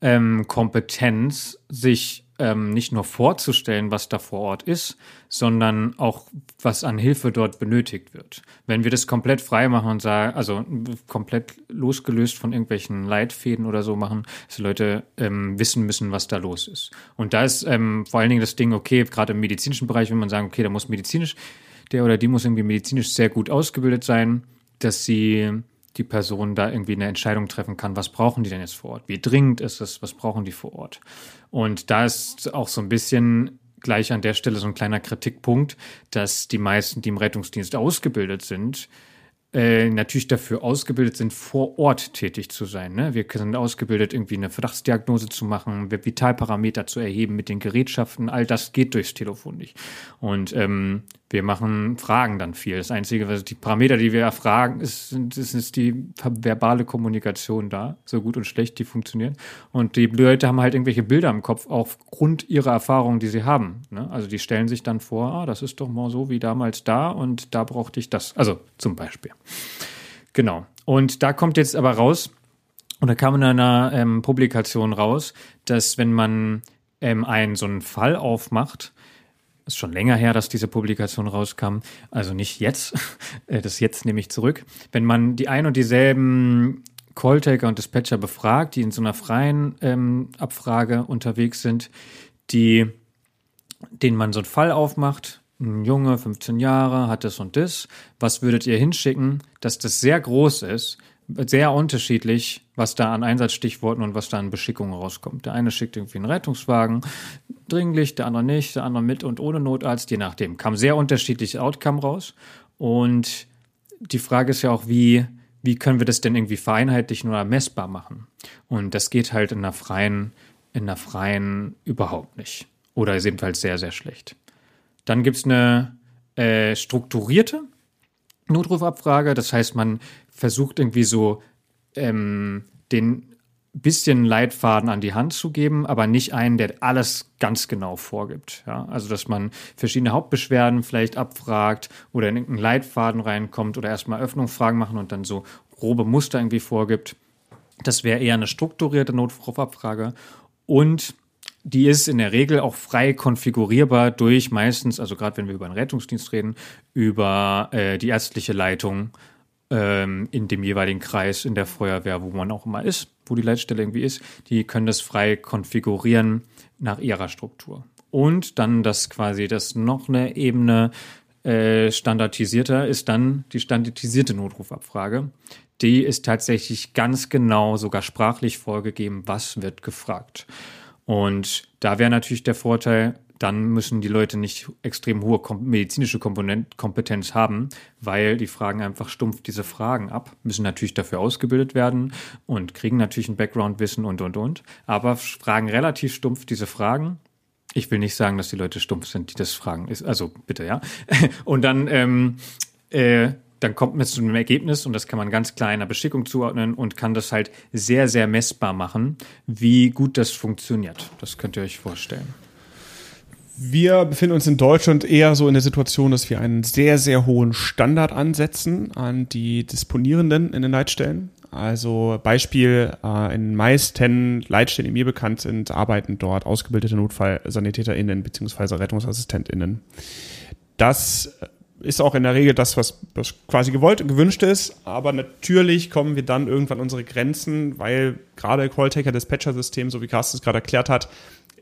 ähm, Kompetenz, sich ähm, nicht nur vorzustellen, was da vor Ort ist, sondern auch, was an Hilfe dort benötigt wird. Wenn wir das komplett frei machen und sagen, also komplett losgelöst von irgendwelchen Leitfäden oder so machen, dass die Leute ähm, wissen müssen, was da los ist. Und da ist ähm, vor allen Dingen das Ding, okay, gerade im medizinischen Bereich, wenn man sagen, okay, da muss medizinisch, der oder die muss irgendwie medizinisch sehr gut ausgebildet sein, dass sie die Person da irgendwie eine Entscheidung treffen kann, was brauchen die denn jetzt vor Ort? Wie dringend ist es? Was brauchen die vor Ort? Und da ist auch so ein bisschen gleich an der Stelle so ein kleiner Kritikpunkt, dass die meisten, die im Rettungsdienst ausgebildet sind, äh, natürlich dafür ausgebildet sind, vor Ort tätig zu sein. Ne? Wir sind ausgebildet, irgendwie eine Verdachtsdiagnose zu machen, Vitalparameter zu erheben mit den Gerätschaften. All das geht durchs Telefon nicht. Und ähm, wir machen Fragen dann viel. Das Einzige, was die Parameter, die wir erfragen, ist, ist, ist die verbale Kommunikation da, so gut und schlecht die funktioniert. Und die Leute haben halt irgendwelche Bilder im Kopf aufgrund ihrer Erfahrungen, die sie haben. Ne? Also die stellen sich dann vor, ah, das ist doch mal so wie damals da und da brauchte ich das. Also zum Beispiel. Genau. Und da kommt jetzt aber raus, und da kam in einer ähm, Publikation raus, dass wenn man ähm, einen so einen Fall aufmacht, ist schon länger her, dass diese Publikation rauskam. Also nicht jetzt. Äh, das jetzt nehme ich zurück. Wenn man die ein und dieselben Calltaker und Dispatcher befragt, die in so einer freien ähm, Abfrage unterwegs sind, die, denen man so einen Fall aufmacht, ein Junge, 15 Jahre, hat das und das, was würdet ihr hinschicken, dass das sehr groß ist, sehr unterschiedlich, was da an Einsatzstichworten und was da an Beschickungen rauskommt. Der eine schickt irgendwie einen Rettungswagen, dringlich, der andere nicht, der andere mit und ohne Notarzt, je nachdem. Kam sehr unterschiedlich Outcome raus. Und die Frage ist ja auch, wie, wie können wir das denn irgendwie vereinheitlichen oder messbar machen? Und das geht halt in einer freien, in einer freien überhaupt nicht. Oder ist ebenfalls sehr, sehr schlecht. Dann gibt es eine äh, strukturierte Notrufabfrage. Das heißt, man versucht irgendwie so ähm, den bisschen Leitfaden an die Hand zu geben, aber nicht einen, der alles ganz genau vorgibt. Ja? Also, dass man verschiedene Hauptbeschwerden vielleicht abfragt oder in irgendeinen Leitfaden reinkommt oder erstmal Öffnungsfragen machen und dann so grobe Muster irgendwie vorgibt. Das wäre eher eine strukturierte Notrufabfrage und die ist in der Regel auch frei konfigurierbar durch meistens, also gerade wenn wir über einen Rettungsdienst reden, über äh, die ärztliche Leitung ähm, in dem jeweiligen Kreis in der Feuerwehr, wo man auch immer ist, wo die Leitstelle irgendwie ist, die können das frei konfigurieren nach ihrer Struktur. Und dann das quasi das noch eine Ebene äh, standardisierter ist dann die standardisierte Notrufabfrage. Die ist tatsächlich ganz genau, sogar sprachlich vorgegeben, was wird gefragt. Und da wäre natürlich der Vorteil, dann müssen die Leute nicht extrem hohe medizinische Komponent Kompetenz haben, weil die fragen einfach stumpf diese Fragen ab, müssen natürlich dafür ausgebildet werden und kriegen natürlich ein Background-Wissen und, und, und, aber fragen relativ stumpf diese Fragen. Ich will nicht sagen, dass die Leute stumpf sind, die das fragen. also bitte, ja. Und dann, ähm, äh, dann kommt man zu einem Ergebnis und das kann man ganz klar einer Beschickung zuordnen und kann das halt sehr, sehr messbar machen, wie gut das funktioniert. Das könnt ihr euch vorstellen. Wir befinden uns in Deutschland eher so in der Situation, dass wir einen sehr, sehr hohen Standard ansetzen an die Disponierenden in den Leitstellen. Also Beispiel, äh, in meisten Leitstellen, die mir bekannt sind, arbeiten dort ausgebildete NotfallsanitäterInnen bzw. RettungsassistentInnen. Das ist auch in der Regel das, was, was quasi gewollt und gewünscht ist. Aber natürlich kommen wir dann irgendwann an unsere Grenzen, weil gerade Calltaker-Dispatcher-System, so wie Carsten es gerade erklärt hat,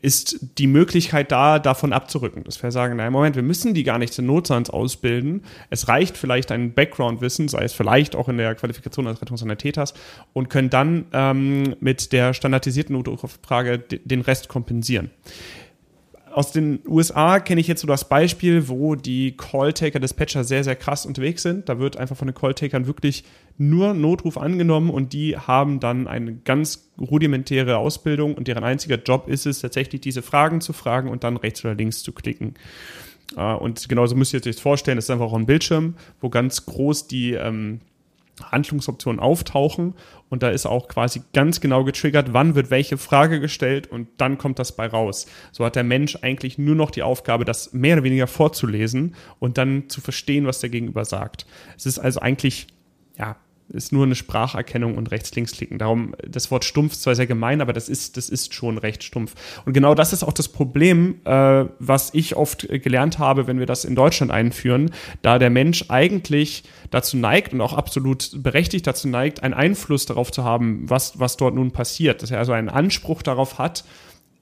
ist die Möglichkeit da, davon abzurücken. Dass wir sagen, nein, Moment, wir müssen die gar nicht zu Notsands ausbilden. Es reicht vielleicht ein Background-Wissen, sei es vielleicht auch in der Qualifikation als Rettungssanitäters und können dann ähm, mit der standardisierten Notrufrage den Rest kompensieren. Aus den USA kenne ich jetzt so das Beispiel, wo die Calltaker-Dispatcher sehr, sehr krass unterwegs sind. Da wird einfach von den Calltakern wirklich nur Notruf angenommen und die haben dann eine ganz rudimentäre Ausbildung und deren einziger Job ist es, tatsächlich diese Fragen zu fragen und dann rechts oder links zu klicken. Äh, und genauso müsst ihr euch das vorstellen, das ist einfach auch ein Bildschirm, wo ganz groß die ähm, Handlungsoptionen auftauchen und da ist auch quasi ganz genau getriggert, wann wird welche Frage gestellt und dann kommt das bei raus. So hat der Mensch eigentlich nur noch die Aufgabe, das mehr oder weniger vorzulesen und dann zu verstehen, was der Gegenüber sagt. Es ist also eigentlich, ja, ist nur eine Spracherkennung und rechts-links-klicken. Darum, das Wort stumpf zwar sehr gemein, aber das ist, das ist schon recht stumpf. Und genau das ist auch das Problem, äh, was ich oft gelernt habe, wenn wir das in Deutschland einführen, da der Mensch eigentlich dazu neigt und auch absolut berechtigt dazu neigt, einen Einfluss darauf zu haben, was, was dort nun passiert. Dass er also einen Anspruch darauf hat,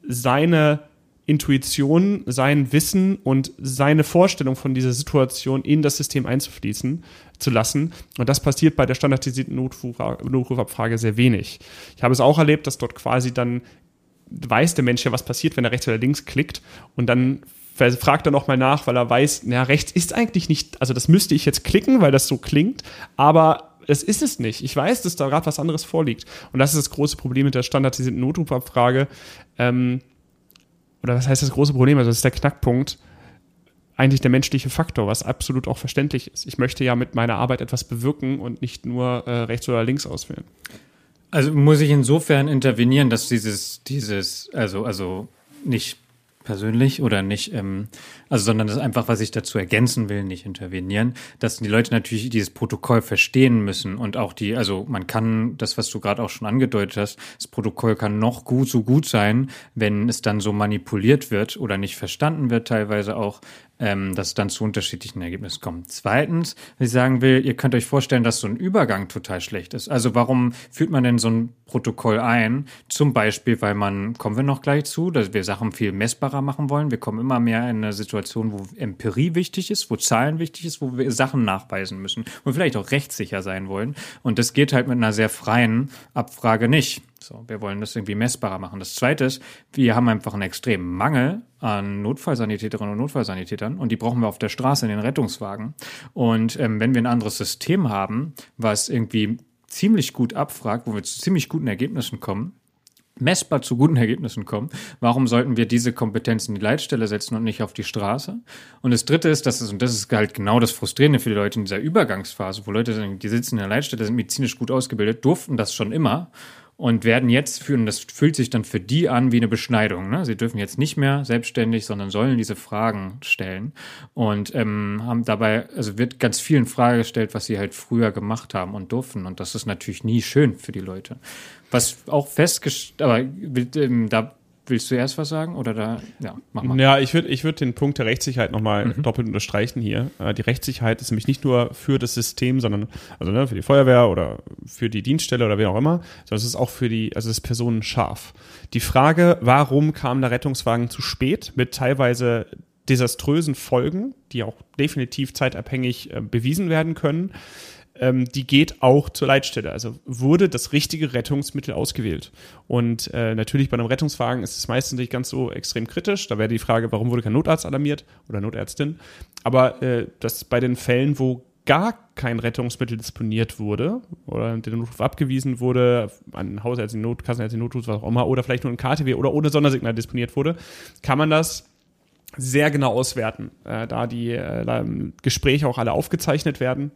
seine Intuition, sein Wissen und seine Vorstellung von dieser Situation in das System einzufließen zu lassen. Und das passiert bei der standardisierten Notrufabfrage sehr wenig. Ich habe es auch erlebt, dass dort quasi dann weiß der Mensch ja, was passiert, wenn er rechts oder links klickt und dann fragt er nochmal nach, weil er weiß, na, rechts ist eigentlich nicht, also das müsste ich jetzt klicken, weil das so klingt, aber es ist es nicht. Ich weiß, dass da gerade was anderes vorliegt. Und das ist das große Problem mit der standardisierten Notrufabfrage. Ähm, oder was heißt das große Problem? Also das ist der Knackpunkt, eigentlich der menschliche Faktor, was absolut auch verständlich ist. Ich möchte ja mit meiner Arbeit etwas bewirken und nicht nur äh, rechts oder links auswählen. Also muss ich insofern intervenieren, dass dieses, dieses, also, also nicht persönlich oder nicht, ähm, also sondern das einfach, was ich dazu ergänzen will, nicht intervenieren, dass die Leute natürlich dieses Protokoll verstehen müssen und auch die, also man kann das, was du gerade auch schon angedeutet hast, das Protokoll kann noch gut so gut sein, wenn es dann so manipuliert wird oder nicht verstanden wird, teilweise auch, ähm, dass es dann zu unterschiedlichen Ergebnissen kommt. Zweitens, was ich sagen will, ihr könnt euch vorstellen, dass so ein Übergang total schlecht ist. Also warum führt man denn so ein Protokoll ein? Zum Beispiel, weil man, kommen wir noch gleich zu, dass wir Sachen viel messbarer machen wollen. Wir kommen immer mehr in eine Situation, wo Empirie wichtig ist, wo Zahlen wichtig ist, wo wir Sachen nachweisen müssen und vielleicht auch rechtssicher sein wollen. Und das geht halt mit einer sehr freien Abfrage nicht. So, wir wollen das irgendwie messbarer machen. Das zweite ist, wir haben einfach einen extremen Mangel an Notfallsanitäterinnen und Notfallsanitätern und die brauchen wir auf der Straße in den Rettungswagen. Und ähm, wenn wir ein anderes System haben, was irgendwie ziemlich gut abfragt, wo wir zu ziemlich guten Ergebnissen kommen, messbar zu guten Ergebnissen kommen, warum sollten wir diese Kompetenz in die Leitstelle setzen und nicht auf die Straße? Und das Dritte ist, dass es, und das ist halt genau das Frustrierende für die Leute in dieser Übergangsphase, wo Leute, die sitzen in der Leitstelle, sind medizinisch gut ausgebildet, durften das schon immer und werden jetzt führen, das fühlt sich dann für die an wie eine Beschneidung. Ne? Sie dürfen jetzt nicht mehr selbstständig, sondern sollen diese Fragen stellen und ähm, haben dabei, also wird ganz vielen Frage gestellt, was sie halt früher gemacht haben und durften und das ist natürlich nie schön für die Leute. Was auch festgestellt, aber ähm, da Willst du erst was sagen oder da? Ja, mach mal. Ja, ich würde ich würd den Punkt der Rechtssicherheit nochmal mhm. doppelt unterstreichen hier. Äh, die Rechtssicherheit ist nämlich nicht nur für das System, sondern also ne, für die Feuerwehr oder für die Dienststelle oder wer auch immer, sondern es ist auch für die, also das Personen scharf. Die Frage, warum kam der Rettungswagen zu spät mit teilweise desaströsen Folgen, die auch definitiv zeitabhängig äh, bewiesen werden können, ähm, die geht auch zur Leitstelle. Also wurde das richtige Rettungsmittel ausgewählt. Und äh, natürlich bei einem Rettungswagen ist es meistens nicht ganz so extrem kritisch. Da wäre die Frage, warum wurde kein Notarzt alarmiert oder Notärztin. Aber äh, das bei den Fällen, wo gar kein Rettungsmittel disponiert wurde oder der Notruf abgewiesen wurde, an Hausärztin, Not, Kassenärztin, Notruf, was auch immer, oder vielleicht nur ein KTW oder ohne Sondersignal disponiert wurde, kann man das sehr genau auswerten, äh, da die äh, Gespräche auch alle aufgezeichnet werden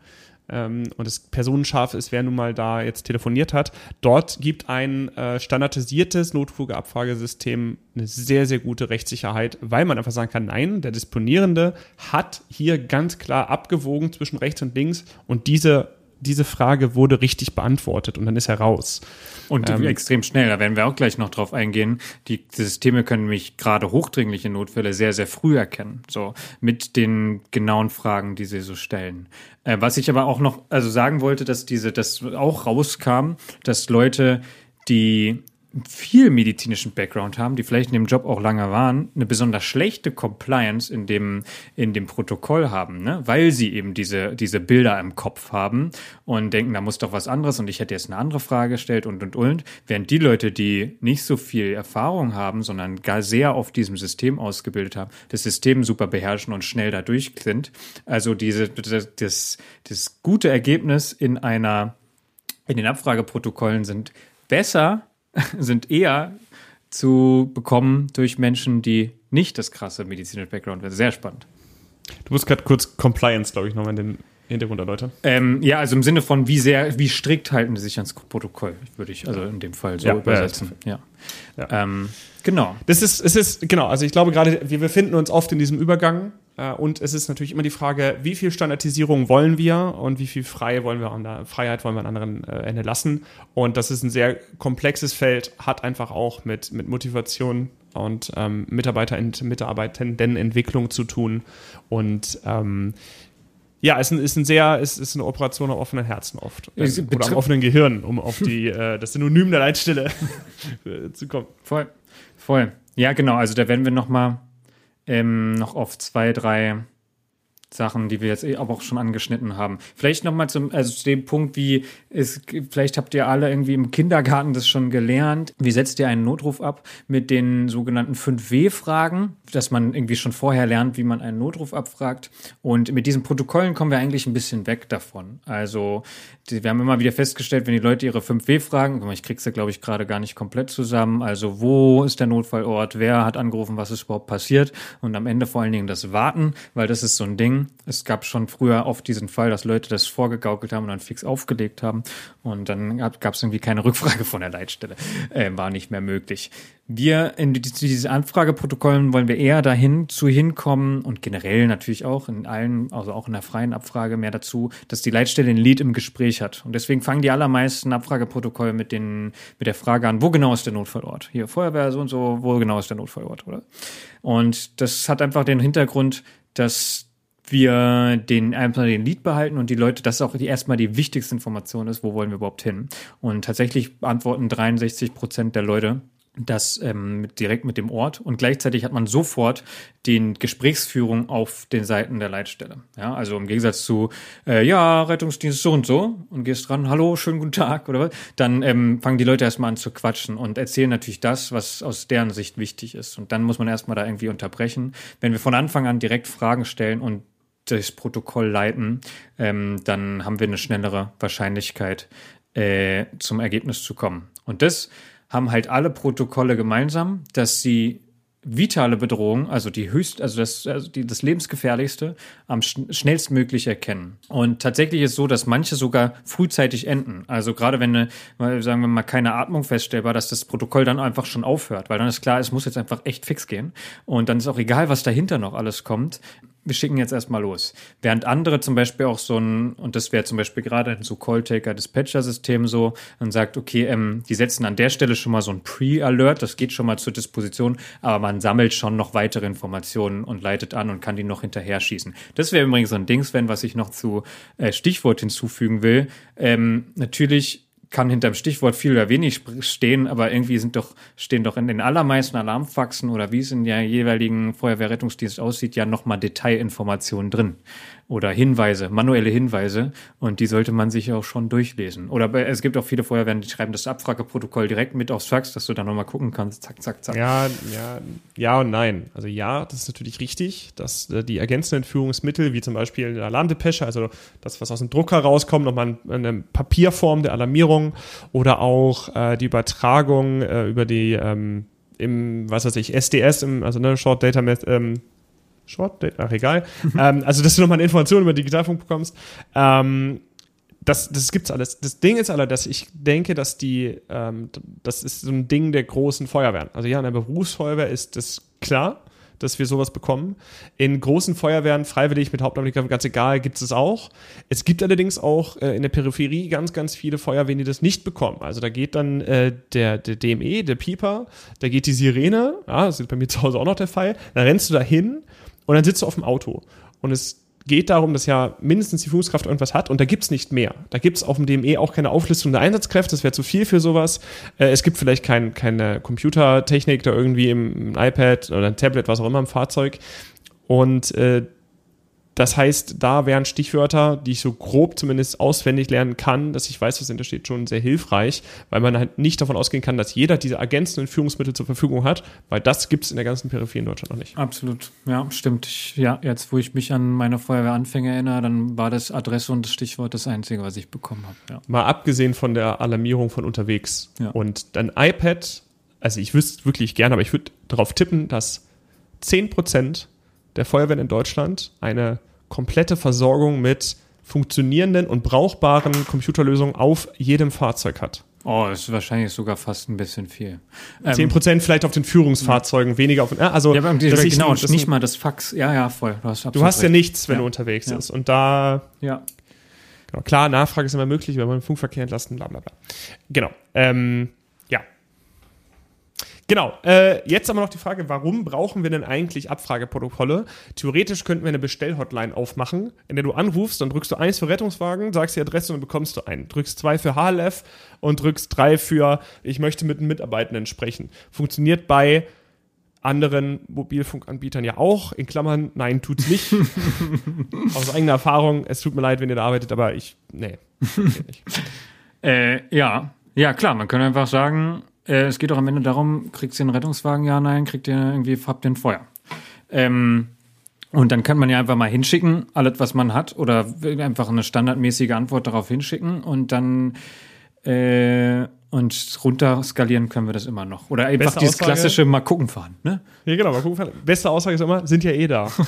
ähm, und es personenscharf ist, wer nun mal da jetzt telefoniert hat. Dort gibt ein äh, standardisiertes Notflugeabfragesystem eine sehr, sehr gute Rechtssicherheit, weil man einfach sagen kann, nein, der Disponierende hat hier ganz klar abgewogen zwischen rechts und links und diese diese Frage wurde richtig beantwortet und dann ist er raus. Und ähm, extrem schnell, da werden wir auch gleich noch drauf eingehen. Die Systeme können mich gerade hochdringliche Notfälle sehr, sehr früh erkennen. So mit den genauen Fragen, die sie so stellen. Äh, was ich aber auch noch, also sagen wollte, dass diese, das auch rauskam, dass Leute, die viel medizinischen Background haben, die vielleicht in dem Job auch lange waren, eine besonders schlechte Compliance in dem, in dem Protokoll haben, ne? weil sie eben diese, diese Bilder im Kopf haben und denken, da muss doch was anderes und ich hätte jetzt eine andere Frage gestellt und und und. Während die Leute, die nicht so viel Erfahrung haben, sondern gar sehr auf diesem System ausgebildet haben, das System super beherrschen und schnell dadurch sind. Also diese, das, das, das gute Ergebnis in einer, in den Abfrageprotokollen sind besser sind eher zu bekommen durch Menschen, die nicht das krasse medizinische Background haben. Sehr spannend. Du musst gerade kurz Compliance, glaube ich, nochmal in den Hintergrund erläutern. Ähm, ja, also im Sinne von, wie sehr, wie strikt halten sie sich ans Protokoll, würde ich also in dem Fall so ja, übersetzen. Ja. ja. Ähm, genau. Das ist, es ist, genau, also ich glaube gerade, wir befinden uns oft in diesem Übergang und es ist natürlich immer die Frage, wie viel Standardisierung wollen wir und wie viel Freie wollen wir an der, Freiheit wollen wir an anderen äh, Ende lassen. Und das ist ein sehr komplexes Feld, hat einfach auch mit, mit Motivation und ähm, Mitarbeiter Mitarbeitendenentwicklung zu tun. Und ähm, ja, es ist, ein, ist ein sehr, es ist eine Operation am offenen Herzen oft. Äh, oder am offenen Gehirn, um auf die, äh, das Synonym der Leitstelle zu kommen. Voll. Voll. Ja, genau. Also da werden wir nochmal ähm, noch auf zwei, drei Sachen, die wir jetzt eh aber auch schon angeschnitten haben. Vielleicht nochmal zum, also zu dem Punkt, wie es, vielleicht habt ihr alle irgendwie im Kindergarten das schon gelernt. Wie setzt ihr einen Notruf ab mit den sogenannten 5W-Fragen, dass man irgendwie schon vorher lernt, wie man einen Notruf abfragt. Und mit diesen Protokollen kommen wir eigentlich ein bisschen weg davon. Also, wir haben immer wieder festgestellt, wenn die Leute ihre 5W fragen, ich krieg's ja, glaube ich, gerade gar nicht komplett zusammen. Also, wo ist der Notfallort? Wer hat angerufen? Was ist überhaupt passiert? Und am Ende vor allen Dingen das Warten, weil das ist so ein Ding es gab schon früher oft diesen Fall, dass Leute das vorgegaukelt haben und dann fix aufgelegt haben. Und dann gab es irgendwie keine Rückfrage von der Leitstelle. Äh, war nicht mehr möglich. Wir in diese Anfrageprotokollen wollen wir eher dahin zu hinkommen und generell natürlich auch in allen, also auch in der freien Abfrage mehr dazu, dass die Leitstelle ein Lied im Gespräch hat. Und deswegen fangen die allermeisten Abfrageprotokolle mit den, mit der Frage an, wo genau ist der Notfallort? Hier Feuerwehr so und so, wo genau ist der Notfallort, oder? Und das hat einfach den Hintergrund, dass wir den einfach den Lied behalten und die Leute, das ist auch die, erstmal die wichtigste Information ist, wo wollen wir überhaupt hin? Und tatsächlich antworten 63 Prozent der Leute, das ähm, direkt mit dem Ort und gleichzeitig hat man sofort den Gesprächsführung auf den Seiten der Leitstelle. Ja, also im Gegensatz zu äh, ja Rettungsdienst so und so und gehst dran, hallo, schönen guten Tag oder was, dann ähm, fangen die Leute erstmal an zu quatschen und erzählen natürlich das, was aus deren Sicht wichtig ist und dann muss man erstmal da irgendwie unterbrechen. Wenn wir von Anfang an direkt Fragen stellen und das Protokoll leiten, ähm, dann haben wir eine schnellere Wahrscheinlichkeit, äh, zum Ergebnis zu kommen. Und das haben halt alle Protokolle gemeinsam, dass sie vitale Bedrohung, also die höchst, also das, also die, das lebensgefährlichste, am schnellstmöglich erkennen. Und tatsächlich ist so, dass manche sogar frühzeitig enden. Also gerade wenn eine, sagen wir mal, keine Atmung feststellbar, dass das Protokoll dann einfach schon aufhört, weil dann ist klar, es muss jetzt einfach echt fix gehen. Und dann ist auch egal, was dahinter noch alles kommt wir schicken jetzt erstmal los. Während andere zum Beispiel auch so ein, und das wäre zum Beispiel gerade so Call-Taker-Dispatcher-System so, und sagt, okay, ähm, die setzen an der Stelle schon mal so ein Pre-Alert, das geht schon mal zur Disposition, aber man sammelt schon noch weitere Informationen und leitet an und kann die noch hinterher schießen. Das wäre übrigens so ein Ding, Sven, was ich noch zu äh, Stichwort hinzufügen will. Ähm, natürlich kann hinterm Stichwort viel oder wenig stehen, aber irgendwie sind doch, stehen doch in den allermeisten Alarmfaxen oder wie es in der jeweiligen Feuerwehrrettungsdienst aussieht, ja nochmal Detailinformationen drin oder Hinweise, manuelle Hinweise und die sollte man sich auch schon durchlesen. Oder es gibt auch viele Feuerwehren, die schreiben das Abfrageprotokoll direkt mit aufs Fax, dass du dann nochmal gucken kannst, zack, zack, zack. Ja, ja, ja und nein. Also ja, das ist natürlich richtig, dass äh, die ergänzenden Führungsmittel, wie zum Beispiel eine Alarmdepesche, also das, was aus dem Drucker rauskommt, nochmal eine Papierform der Alarmierung oder auch äh, die Übertragung äh, über die ähm, im, was weiß ich, SDS, im, also ne, Short Data ähm, Short Date, ach egal. ähm, also, dass du nochmal eine Information über Digitalfunk bekommst. Ähm, das, das gibt's alles. Das Ding ist aber, dass ich denke, dass die, ähm, das ist so ein Ding der großen Feuerwehren. Also ja, in der Berufsfeuerwehr ist das klar, dass wir sowas bekommen. In großen Feuerwehren, freiwillig mit Hauptamtlichen, ganz egal, gibt es auch. Es gibt allerdings auch äh, in der Peripherie ganz, ganz viele Feuerwehren, die das nicht bekommen. Also da geht dann äh, der, der DME, der Pieper, da geht die Sirene, ja, das ist bei mir zu Hause auch noch der Fall, dann rennst du da hin und dann sitzt du auf dem Auto. Und es geht darum, dass ja mindestens die Führungskraft irgendwas hat und da gibt's nicht mehr. Da gibt's auf dem DME auch keine Auflistung der Einsatzkräfte, das wäre zu viel für sowas. Äh, es gibt vielleicht kein, keine Computertechnik da irgendwie im, im iPad oder ein Tablet, was auch immer im Fahrzeug. Und äh, das heißt, da wären Stichwörter, die ich so grob zumindest auswendig lernen kann, dass ich weiß, was dahinter steht, schon sehr hilfreich, weil man halt nicht davon ausgehen kann, dass jeder diese ergänzenden Führungsmittel zur Verfügung hat, weil das gibt es in der ganzen Peripherie in Deutschland noch nicht. Absolut, ja, stimmt. Ich, ja, jetzt, wo ich mich an meine Feuerwehranfänge erinnere, dann war das Adresse und das Stichwort das Einzige, was ich bekommen habe. Ja. Mal abgesehen von der Alarmierung von unterwegs. Ja. Und dein iPad, also ich wüsste wirklich gerne, aber ich würde darauf tippen, dass 10% der Feuerwehren in Deutschland eine komplette Versorgung mit funktionierenden und brauchbaren Computerlösungen auf jedem Fahrzeug hat. Oh, das ist wahrscheinlich sogar fast ein bisschen viel. Zehn Prozent vielleicht auf den Führungsfahrzeugen, weniger auf den, also ja, aber das genau, das nicht mal das Fax. Ja, ja, voll. Du hast, du hast ja nichts, wenn ja. du unterwegs ja. bist. Und da, ja. Genau, klar, Nachfrage ist immer möglich, wenn man den Funkverkehr entlasten, bla, bla, bla. Genau. Ähm, Genau. Äh, jetzt aber noch die Frage, warum brauchen wir denn eigentlich Abfrageprotokolle? Theoretisch könnten wir eine Bestellhotline aufmachen, in der du anrufst, dann drückst du eins für Rettungswagen, sagst die Adresse und dann bekommst du einen. Drückst zwei für HLF und drückst drei für ich möchte mit einem Mitarbeitenden sprechen. Funktioniert bei anderen Mobilfunkanbietern ja auch. In Klammern, nein, tut's nicht. Aus eigener Erfahrung, es tut mir leid, wenn ihr da arbeitet, aber ich, nee, nicht. äh, ja, ja, klar, man könnte einfach sagen, äh, es geht doch am Ende darum, kriegt ihr einen Rettungswagen? Ja, nein, kriegt ihr irgendwie, habt ihr ein Feuer? Ähm, und dann kann man ja einfach mal hinschicken, alles, was man hat, oder einfach eine standardmäßige Antwort darauf hinschicken und dann äh, und runter skalieren können wir das immer noch. Oder einfach Beste dieses Aussage, klassische mal gucken fahren, ne? Ja, genau, mal gucken fahren. Beste Aussage ist immer, sind ja eh da.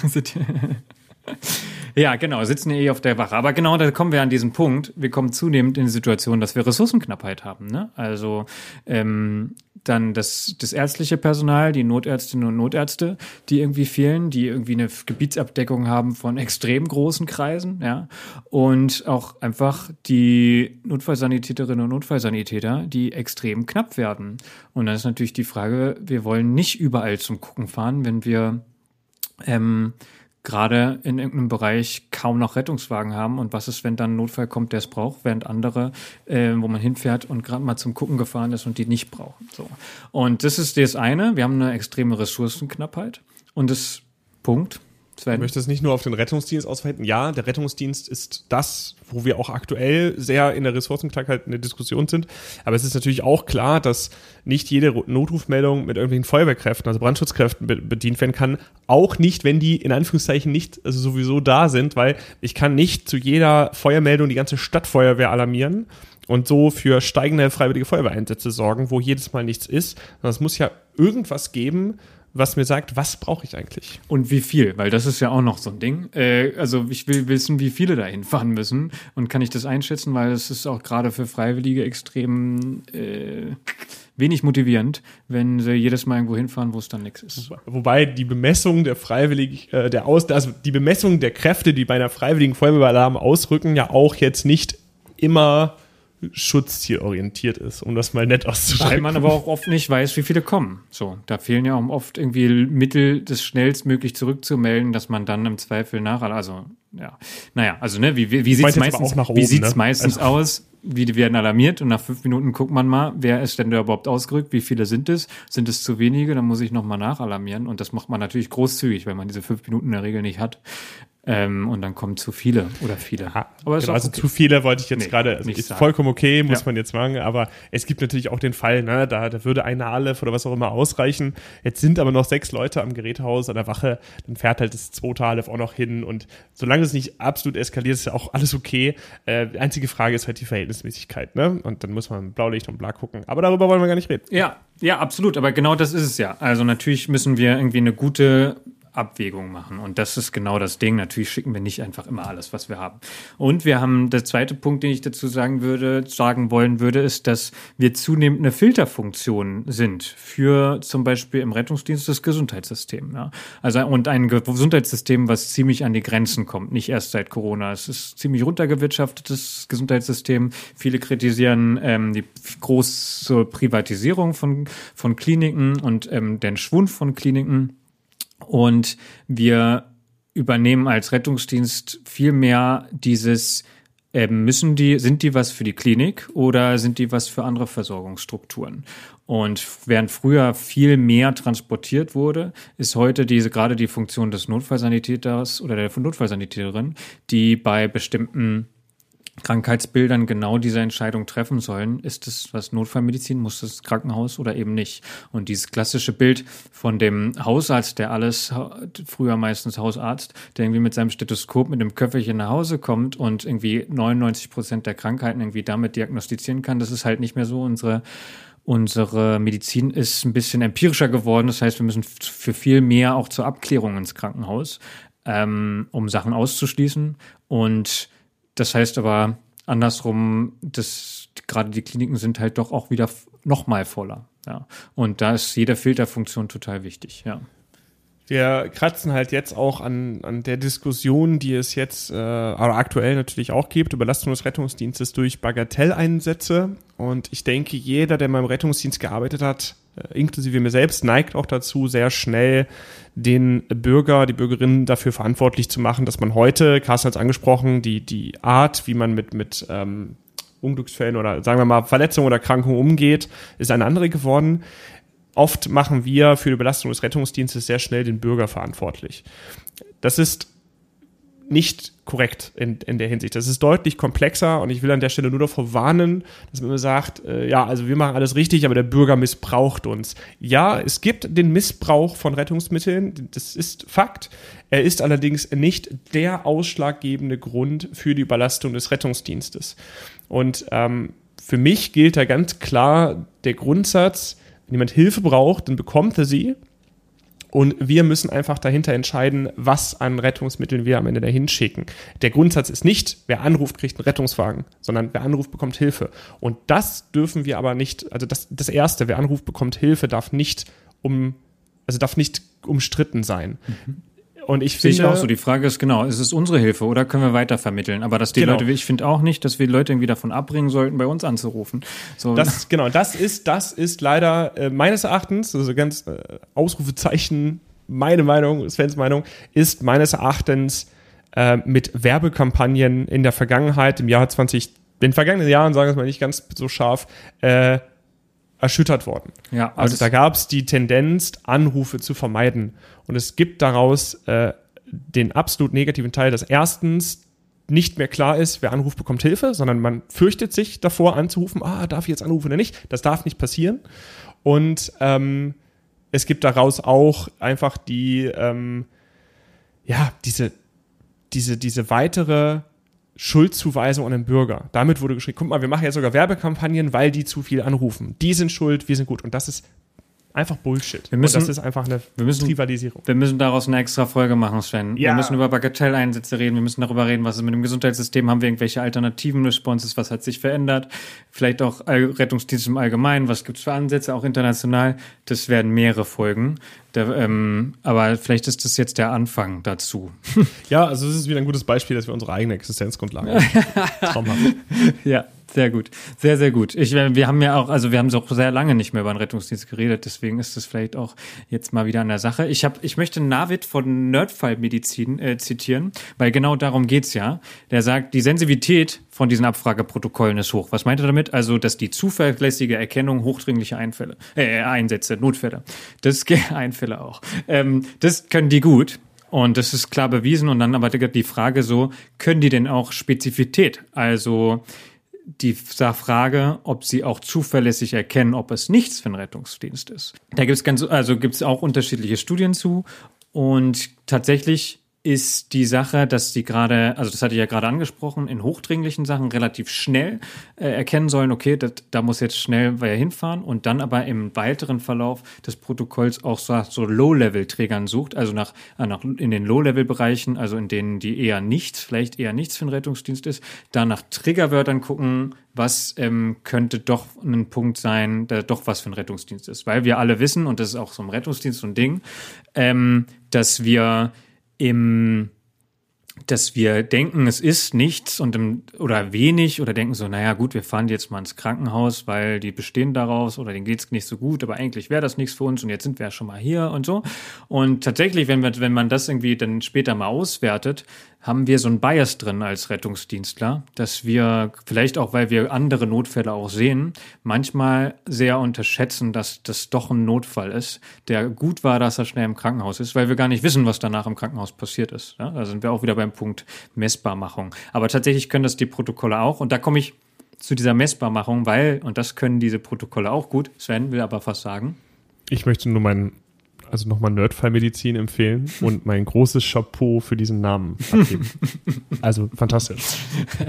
Ja, genau, sitzen ja eh auf der Wache. Aber genau, da kommen wir an diesen Punkt. Wir kommen zunehmend in die Situation, dass wir Ressourcenknappheit haben. Ne? Also ähm, dann das, das ärztliche Personal, die Notärztinnen und Notärzte, die irgendwie fehlen, die irgendwie eine Gebietsabdeckung haben von extrem großen Kreisen, ja. Und auch einfach die Notfallsanitäterinnen und Notfallsanitäter, die extrem knapp werden. Und dann ist natürlich die Frage, wir wollen nicht überall zum Gucken fahren, wenn wir ähm, gerade in irgendeinem Bereich kaum noch Rettungswagen haben und was ist, wenn dann ein Notfall kommt, der es braucht, während andere, äh, wo man hinfährt und gerade mal zum Gucken gefahren ist und die nicht brauchen. So. Und das ist das eine, wir haben eine extreme Ressourcenknappheit und das Punkt, Sven. Ich möchte es nicht nur auf den Rettungsdienst ausweiten. Ja, der Rettungsdienst ist das, wo wir auch aktuell sehr in der Ressourcenknappheit in der Diskussion sind. Aber es ist natürlich auch klar, dass nicht jede Notrufmeldung mit irgendwelchen Feuerwehrkräften, also Brandschutzkräften bedient werden kann. Auch nicht, wenn die in Anführungszeichen nicht also sowieso da sind, weil ich kann nicht zu jeder Feuermeldung die ganze Stadtfeuerwehr alarmieren und so für steigende freiwillige Feuerwehreinsätze sorgen, wo jedes Mal nichts ist. Es muss ja irgendwas geben, was mir sagt, was brauche ich eigentlich? Und wie viel, weil das ist ja auch noch so ein Ding. Äh, also ich will wissen, wie viele da hinfahren müssen und kann ich das einschätzen, weil es ist auch gerade für Freiwillige extrem äh, wenig motivierend, wenn sie jedes Mal irgendwo hinfahren, wo es dann nichts ist. Wobei die Bemessung der Freiwilligen, äh, der Aus, also die Bemessung der Kräfte, die bei einer freiwilligen Feuerwehralarm ausrücken, ja auch jetzt nicht immer schutzzielorientiert ist, um das mal nett auszudrücken. Weil man aber auch oft nicht weiß, wie viele kommen. So, da fehlen ja auch oft irgendwie Mittel, das schnellstmöglich zurückzumelden, dass man dann im Zweifel nach, also ja, naja, also ne, wie, wie, wie sieht es meistens, oben, wie sieht's ne? meistens also. aus? Wie werden alarmiert und nach fünf Minuten guckt man mal, wer ist denn da überhaupt ausgerückt, wie viele sind es? Sind es zu wenige? Dann muss ich nochmal nachalarmieren und das macht man natürlich großzügig, weil man diese fünf Minuten in der Regel nicht hat. Ähm, und dann kommen zu viele oder viele. Ja, aber genau, also okay. zu viele wollte ich jetzt nee, gerade, also ist sagen. vollkommen okay, muss ja. man jetzt machen, aber es gibt natürlich auch den Fall, ne, da, da würde eine Aleph oder was auch immer ausreichen. Jetzt sind aber noch sechs Leute am Gerätehaus an der Wache, dann fährt halt das zweite Aleph auch noch hin und solange es nicht absolut eskaliert, ist ja auch alles okay. Äh, die einzige Frage ist halt die Verhältnismäßigkeit, ne? Und dann muss man Blaulicht und bla gucken. Aber darüber wollen wir gar nicht reden. Ja, ja, absolut. Aber genau das ist es ja. Also natürlich müssen wir irgendwie eine gute Abwägung machen. Und das ist genau das Ding. Natürlich schicken wir nicht einfach immer alles, was wir haben. Und wir haben der zweite Punkt, den ich dazu sagen würde, sagen wollen würde, ist, dass wir zunehmend eine Filterfunktion sind für zum Beispiel im Rettungsdienst das Gesundheitssystem. Ja. Also und ein Gesundheitssystem, was ziemlich an die Grenzen kommt, nicht erst seit Corona. Es ist ziemlich runtergewirtschaftetes Gesundheitssystem. Viele kritisieren ähm, die große Privatisierung von, von Kliniken und ähm, den Schwund von Kliniken. Und wir übernehmen als Rettungsdienst viel mehr dieses, äh, müssen die, sind die was für die Klinik oder sind die was für andere Versorgungsstrukturen? Und während früher viel mehr transportiert wurde, ist heute diese gerade die Funktion des Notfallsanitäters oder der Notfallsanitäterin, die bei bestimmten Krankheitsbildern genau diese Entscheidung treffen sollen. Ist es was Notfallmedizin? Muss das Krankenhaus oder eben nicht? Und dieses klassische Bild von dem Hausarzt, der alles, früher meistens Hausarzt, der irgendwie mit seinem Stethoskop mit dem Köfferchen nach Hause kommt und irgendwie 99 Prozent der Krankheiten irgendwie damit diagnostizieren kann, das ist halt nicht mehr so unsere Unsere Medizin ist ein bisschen empirischer geworden. Das heißt, wir müssen für viel mehr auch zur Abklärung ins Krankenhaus, ähm, um Sachen auszuschließen. Und das heißt aber andersrum, dass gerade die Kliniken sind halt doch auch wieder noch mal voller. Ja. Und da ist jede Filterfunktion total wichtig, ja. Wir kratzen halt jetzt auch an, an der Diskussion, die es jetzt äh, aber aktuell natürlich auch gibt, Überlastung des Rettungsdienstes durch Bagatelleinsätze. Und ich denke, jeder, der mal im Rettungsdienst gearbeitet hat, inklusive mir selbst, neigt auch dazu, sehr schnell den Bürger, die Bürgerinnen dafür verantwortlich zu machen, dass man heute, Carsten hat es angesprochen, die, die Art, wie man mit, mit ähm, Unglücksfällen oder sagen wir mal Verletzungen oder Erkrankungen umgeht, ist eine andere geworden. Oft machen wir für die Belastung des Rettungsdienstes sehr schnell den Bürger verantwortlich. Das ist nicht korrekt in, in der Hinsicht. Das ist deutlich komplexer und ich will an der Stelle nur davor warnen, dass man immer sagt, äh, ja, also wir machen alles richtig, aber der Bürger missbraucht uns. Ja, es gibt den Missbrauch von Rettungsmitteln, das ist Fakt. Er ist allerdings nicht der ausschlaggebende Grund für die Überlastung des Rettungsdienstes. Und ähm, für mich gilt da ganz klar der Grundsatz, wenn jemand Hilfe braucht, dann bekommt er sie. Und wir müssen einfach dahinter entscheiden, was an Rettungsmitteln wir am Ende dahin schicken. Der Grundsatz ist nicht, wer anruft, kriegt einen Rettungswagen, sondern wer anruft, bekommt Hilfe. Und das dürfen wir aber nicht, also das, das erste, wer anruft, bekommt Hilfe, darf nicht um, also darf nicht umstritten sein. Mhm. Und ich finde. auch so. Die Frage ist genau, ist es unsere Hilfe oder können wir weiter vermitteln? Aber dass die genau. Leute, ich finde auch nicht, dass wir Leute irgendwie davon abbringen sollten, bei uns anzurufen. So. Das, genau, das ist, das ist leider äh, meines Erachtens, also ganz äh, Ausrufezeichen, meine Meinung, Svens Meinung, ist meines Erachtens äh, mit Werbekampagnen in der Vergangenheit, im Jahr 20, in den vergangenen Jahren, sagen wir es mal nicht ganz so scharf, äh, erschüttert worden. Ja, also, also da gab es die Tendenz, Anrufe zu vermeiden. Und es gibt daraus äh, den absolut negativen Teil, dass erstens nicht mehr klar ist, wer anruft, bekommt Hilfe, sondern man fürchtet sich davor anzurufen, ah, darf ich jetzt anrufen oder nicht? Das darf nicht passieren. Und ähm, es gibt daraus auch einfach die, ähm, ja, diese, diese, diese weitere Schuldzuweisung an den Bürger. Damit wurde geschrieben, guck mal, wir machen ja sogar Werbekampagnen, weil die zu viel anrufen. Die sind schuld, wir sind gut. Und das ist einfach Bullshit. Wir müssen, und das ist einfach eine wir müssen, Trivalisierung. Wir müssen daraus eine extra Folge machen, Sven. Ja. Wir müssen über Bagatelleinsätze reden. Wir müssen darüber reden, was ist mit dem Gesundheitssystem. Haben wir irgendwelche alternativen Responses? Was hat sich verändert? Vielleicht auch Rettungsdienst im Allgemeinen. Was gibt es für Ansätze, auch international? Das werden mehrere Folgen. Der, ähm, aber vielleicht ist das jetzt der Anfang dazu. Ja, also es ist wieder ein gutes Beispiel, dass wir unsere eigene Existenzgrundlage haben. Ja, sehr gut. Sehr, sehr gut. Ich, wir haben ja auch, also wir haben so sehr lange nicht mehr über den Rettungsdienst geredet, deswegen ist das vielleicht auch jetzt mal wieder an der Sache. Ich habe, ich möchte Navid von Nerdfallmedizin äh, zitieren, weil genau darum geht's ja. Der sagt, die Sensibilität von diesen Abfrageprotokollen ist hoch. Was meint er damit? Also, dass die zuverlässige Erkennung hochdringlicher Einfälle, äh, Einsätze, Notfälle, das Einfälle auch, ähm, das können die gut. Und das ist klar bewiesen. Und dann aber die Frage so, können die denn auch Spezifität? Also die Frage, ob sie auch zuverlässig erkennen, ob es nichts für ein Rettungsdienst ist. Da gibt es ganz, also gibt es auch unterschiedliche Studien zu. Und tatsächlich ist die Sache, dass die gerade, also das hatte ich ja gerade angesprochen, in hochdringlichen Sachen relativ schnell äh, erkennen sollen, okay, dat, da muss jetzt schnell wer hinfahren und dann aber im weiteren Verlauf des Protokolls auch so, so Low-Level-Trägern sucht, also nach, äh, nach in den Low-Level-Bereichen, also in denen die eher nichts, vielleicht eher nichts für einen Rettungsdienst ist, da nach Triggerwörtern gucken, was ähm, könnte doch ein Punkt sein, der doch was für ein Rettungsdienst ist. Weil wir alle wissen, und das ist auch so ein Rettungsdienst so ein Ding, ähm, dass wir im dass wir denken, es ist nichts und im, oder wenig oder denken so, naja gut, wir fahren jetzt mal ins Krankenhaus, weil die bestehen daraus oder denen geht's nicht so gut, aber eigentlich wäre das nichts für uns und jetzt sind wir ja schon mal hier und so. Und tatsächlich, wenn, wir, wenn man das irgendwie dann später mal auswertet, haben wir so ein Bias drin als Rettungsdienstler, dass wir vielleicht auch, weil wir andere Notfälle auch sehen, manchmal sehr unterschätzen, dass das doch ein Notfall ist, der gut war, dass er schnell im Krankenhaus ist, weil wir gar nicht wissen, was danach im Krankenhaus passiert ist. Ja, da sind wir auch wieder beim Punkt Messbarmachung. Aber tatsächlich können das die Protokolle auch und da komme ich zu dieser Messbarmachung, weil, und das können diese Protokolle auch gut, Sven will aber fast sagen. Ich möchte nur meinen also nochmal Nerdfallmedizin empfehlen und mein großes Chapeau für diesen Namen abgeben. also fantastisch.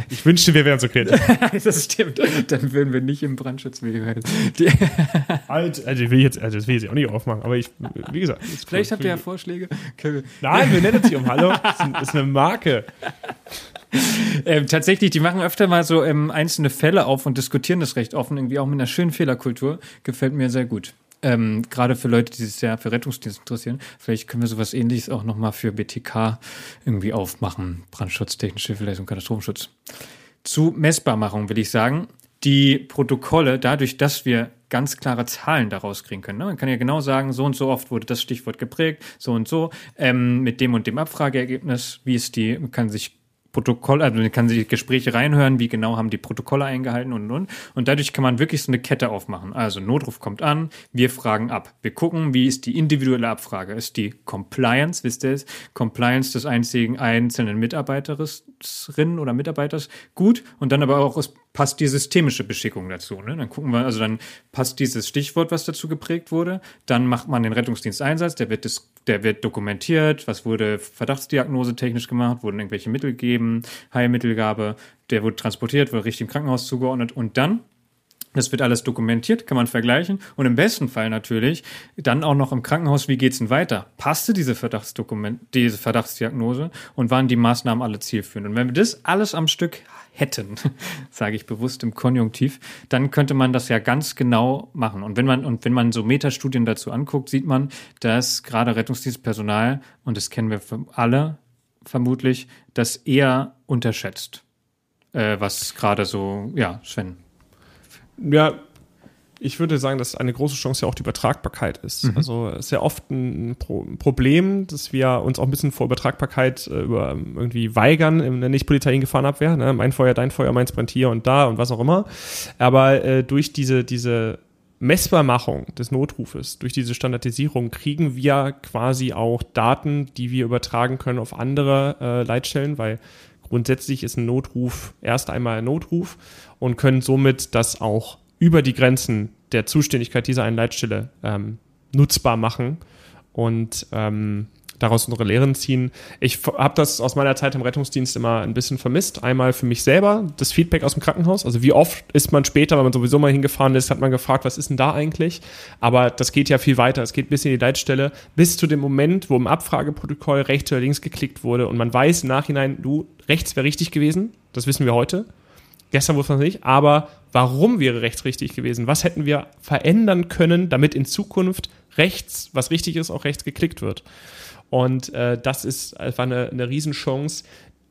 Ich wünschte, wir wären so kreativ. das stimmt. Dann würden wir nicht im Brandschutzvideo halt. Alt, also ich will jetzt, also das will ich jetzt auch nicht aufmachen, aber ich, wie gesagt. Vielleicht cool. habt ihr ja Vorschläge. Nein, wir nennen es nicht um Hallo. Das ist eine Marke. Ähm, tatsächlich, die machen öfter mal so ähm, einzelne Fälle auf und diskutieren das recht offen, irgendwie auch mit einer schönen Fehlerkultur. Gefällt mir sehr gut. Ähm, Gerade für Leute, die sich sehr für Rettungsdienst interessieren. Vielleicht können wir sowas ähnliches auch nochmal für BTK irgendwie aufmachen. Brandschutz, technische und Katastrophenschutz. Zu Messbarmachung will ich sagen, die Protokolle, dadurch, dass wir ganz klare Zahlen daraus kriegen können. Ne? Man kann ja genau sagen, so und so oft wurde das Stichwort geprägt, so und so, ähm, mit dem und dem Abfrageergebnis, wie ist die, man kann sich Protokoll, also man kann sich Gespräche reinhören, wie genau haben die Protokolle eingehalten und und. Und dadurch kann man wirklich so eine Kette aufmachen. Also Notruf kommt an, wir fragen ab. Wir gucken, wie ist die individuelle Abfrage. Ist die Compliance, wisst ihr es? Compliance des einzigen einzelnen Mitarbeiterin oder Mitarbeiters gut und dann aber auch ist passt die systemische Beschickung dazu. Ne? Dann gucken wir, also dann passt dieses Stichwort, was dazu geprägt wurde. Dann macht man den Rettungsdiensteinsatz, der wird, dis der wird dokumentiert, was wurde Verdachtsdiagnose technisch gemacht, wurden irgendwelche Mittel gegeben, Heilmittelgabe, der wurde transportiert, wurde richtig im Krankenhaus zugeordnet und dann das wird alles dokumentiert, kann man vergleichen. Und im besten Fall natürlich dann auch noch im Krankenhaus, wie geht's denn weiter? Passte diese Verdachtsdokument, diese Verdachtsdiagnose und waren die Maßnahmen alle zielführend? Und wenn wir das alles am Stück hätten, sage ich bewusst im Konjunktiv, dann könnte man das ja ganz genau machen. Und wenn man, und wenn man so Metastudien dazu anguckt, sieht man, dass gerade Rettungsdienstpersonal, und das kennen wir alle vermutlich, das eher unterschätzt. Äh, was gerade so, ja, Sven. Ja, ich würde sagen, dass eine große Chance ja auch die Übertragbarkeit ist. Mhm. Also ist ja oft ein, Pro Problem, dass wir uns auch ein bisschen vor Übertragbarkeit äh, über irgendwie weigern in der nicht Polizeigefahrenabwehr. Ne? Mein Feuer, dein Feuer, meins brennt hier und da und was auch immer. Aber äh, durch diese, diese Messbarmachung des Notrufes, durch diese Standardisierung kriegen wir quasi auch Daten, die wir übertragen können auf andere äh, Leitstellen, weil grundsätzlich ist ein Notruf erst einmal ein Notruf und können somit das auch über die Grenzen der Zuständigkeit dieser einen Leitstelle ähm, nutzbar machen. Und ähm, daraus unsere Lehren ziehen. Ich habe das aus meiner Zeit im Rettungsdienst immer ein bisschen vermisst. Einmal für mich selber, das Feedback aus dem Krankenhaus. Also wie oft ist man später, wenn man sowieso mal hingefahren ist, hat man gefragt, was ist denn da eigentlich? Aber das geht ja viel weiter. Es geht bis in die Leitstelle, bis zu dem Moment, wo im Abfrageprotokoll rechts oder links geklickt wurde und man weiß im Nachhinein, du, rechts wäre richtig gewesen. Das wissen wir heute. Gestern wusste man es nicht, aber warum wäre rechts richtig gewesen? Was hätten wir verändern können, damit in Zukunft rechts, was richtig ist, auch rechts geklickt wird? Und äh, das ist einfach eine, eine Riesenchance,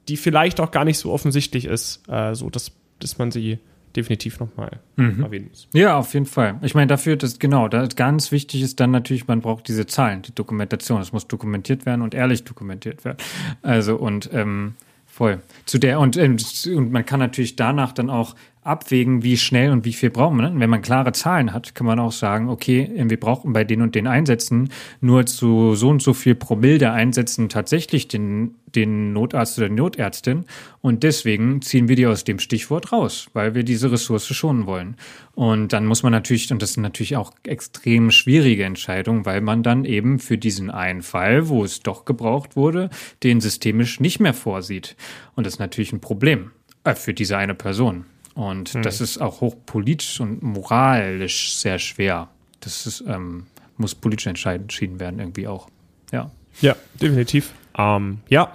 die vielleicht auch gar nicht so offensichtlich ist, äh, so dass, dass man sie definitiv nochmal mhm. erwähnen muss. Ja, auf jeden Fall. Ich meine, dafür, dass genau, da ganz wichtig ist dann natürlich, man braucht diese Zahlen, die Dokumentation. Es muss dokumentiert werden und ehrlich dokumentiert werden. Also und ähm, Voll. Zu der und, ähm, und man kann natürlich danach dann auch abwägen, wie schnell und wie viel brauchen wir. Ne? Wenn man klare Zahlen hat, kann man auch sagen, okay, wir brauchen bei den und den Einsätzen nur zu so und so viel pro Milde Einsätzen tatsächlich den, den Notarzt oder die Notärztin und deswegen ziehen wir die aus dem Stichwort raus, weil wir diese Ressource schonen wollen. Und dann muss man natürlich, und das sind natürlich auch extrem schwierige Entscheidungen, weil man dann eben für diesen einen Fall, wo es doch gebraucht wurde, den systemisch nicht mehr vorsieht. Und das ist natürlich ein Problem äh, für diese eine Person. Und hm. das ist auch hochpolitisch und moralisch sehr schwer. Das ist, ähm, muss politisch entschieden werden, irgendwie auch. Ja. Ja, definitiv. Ähm, ja.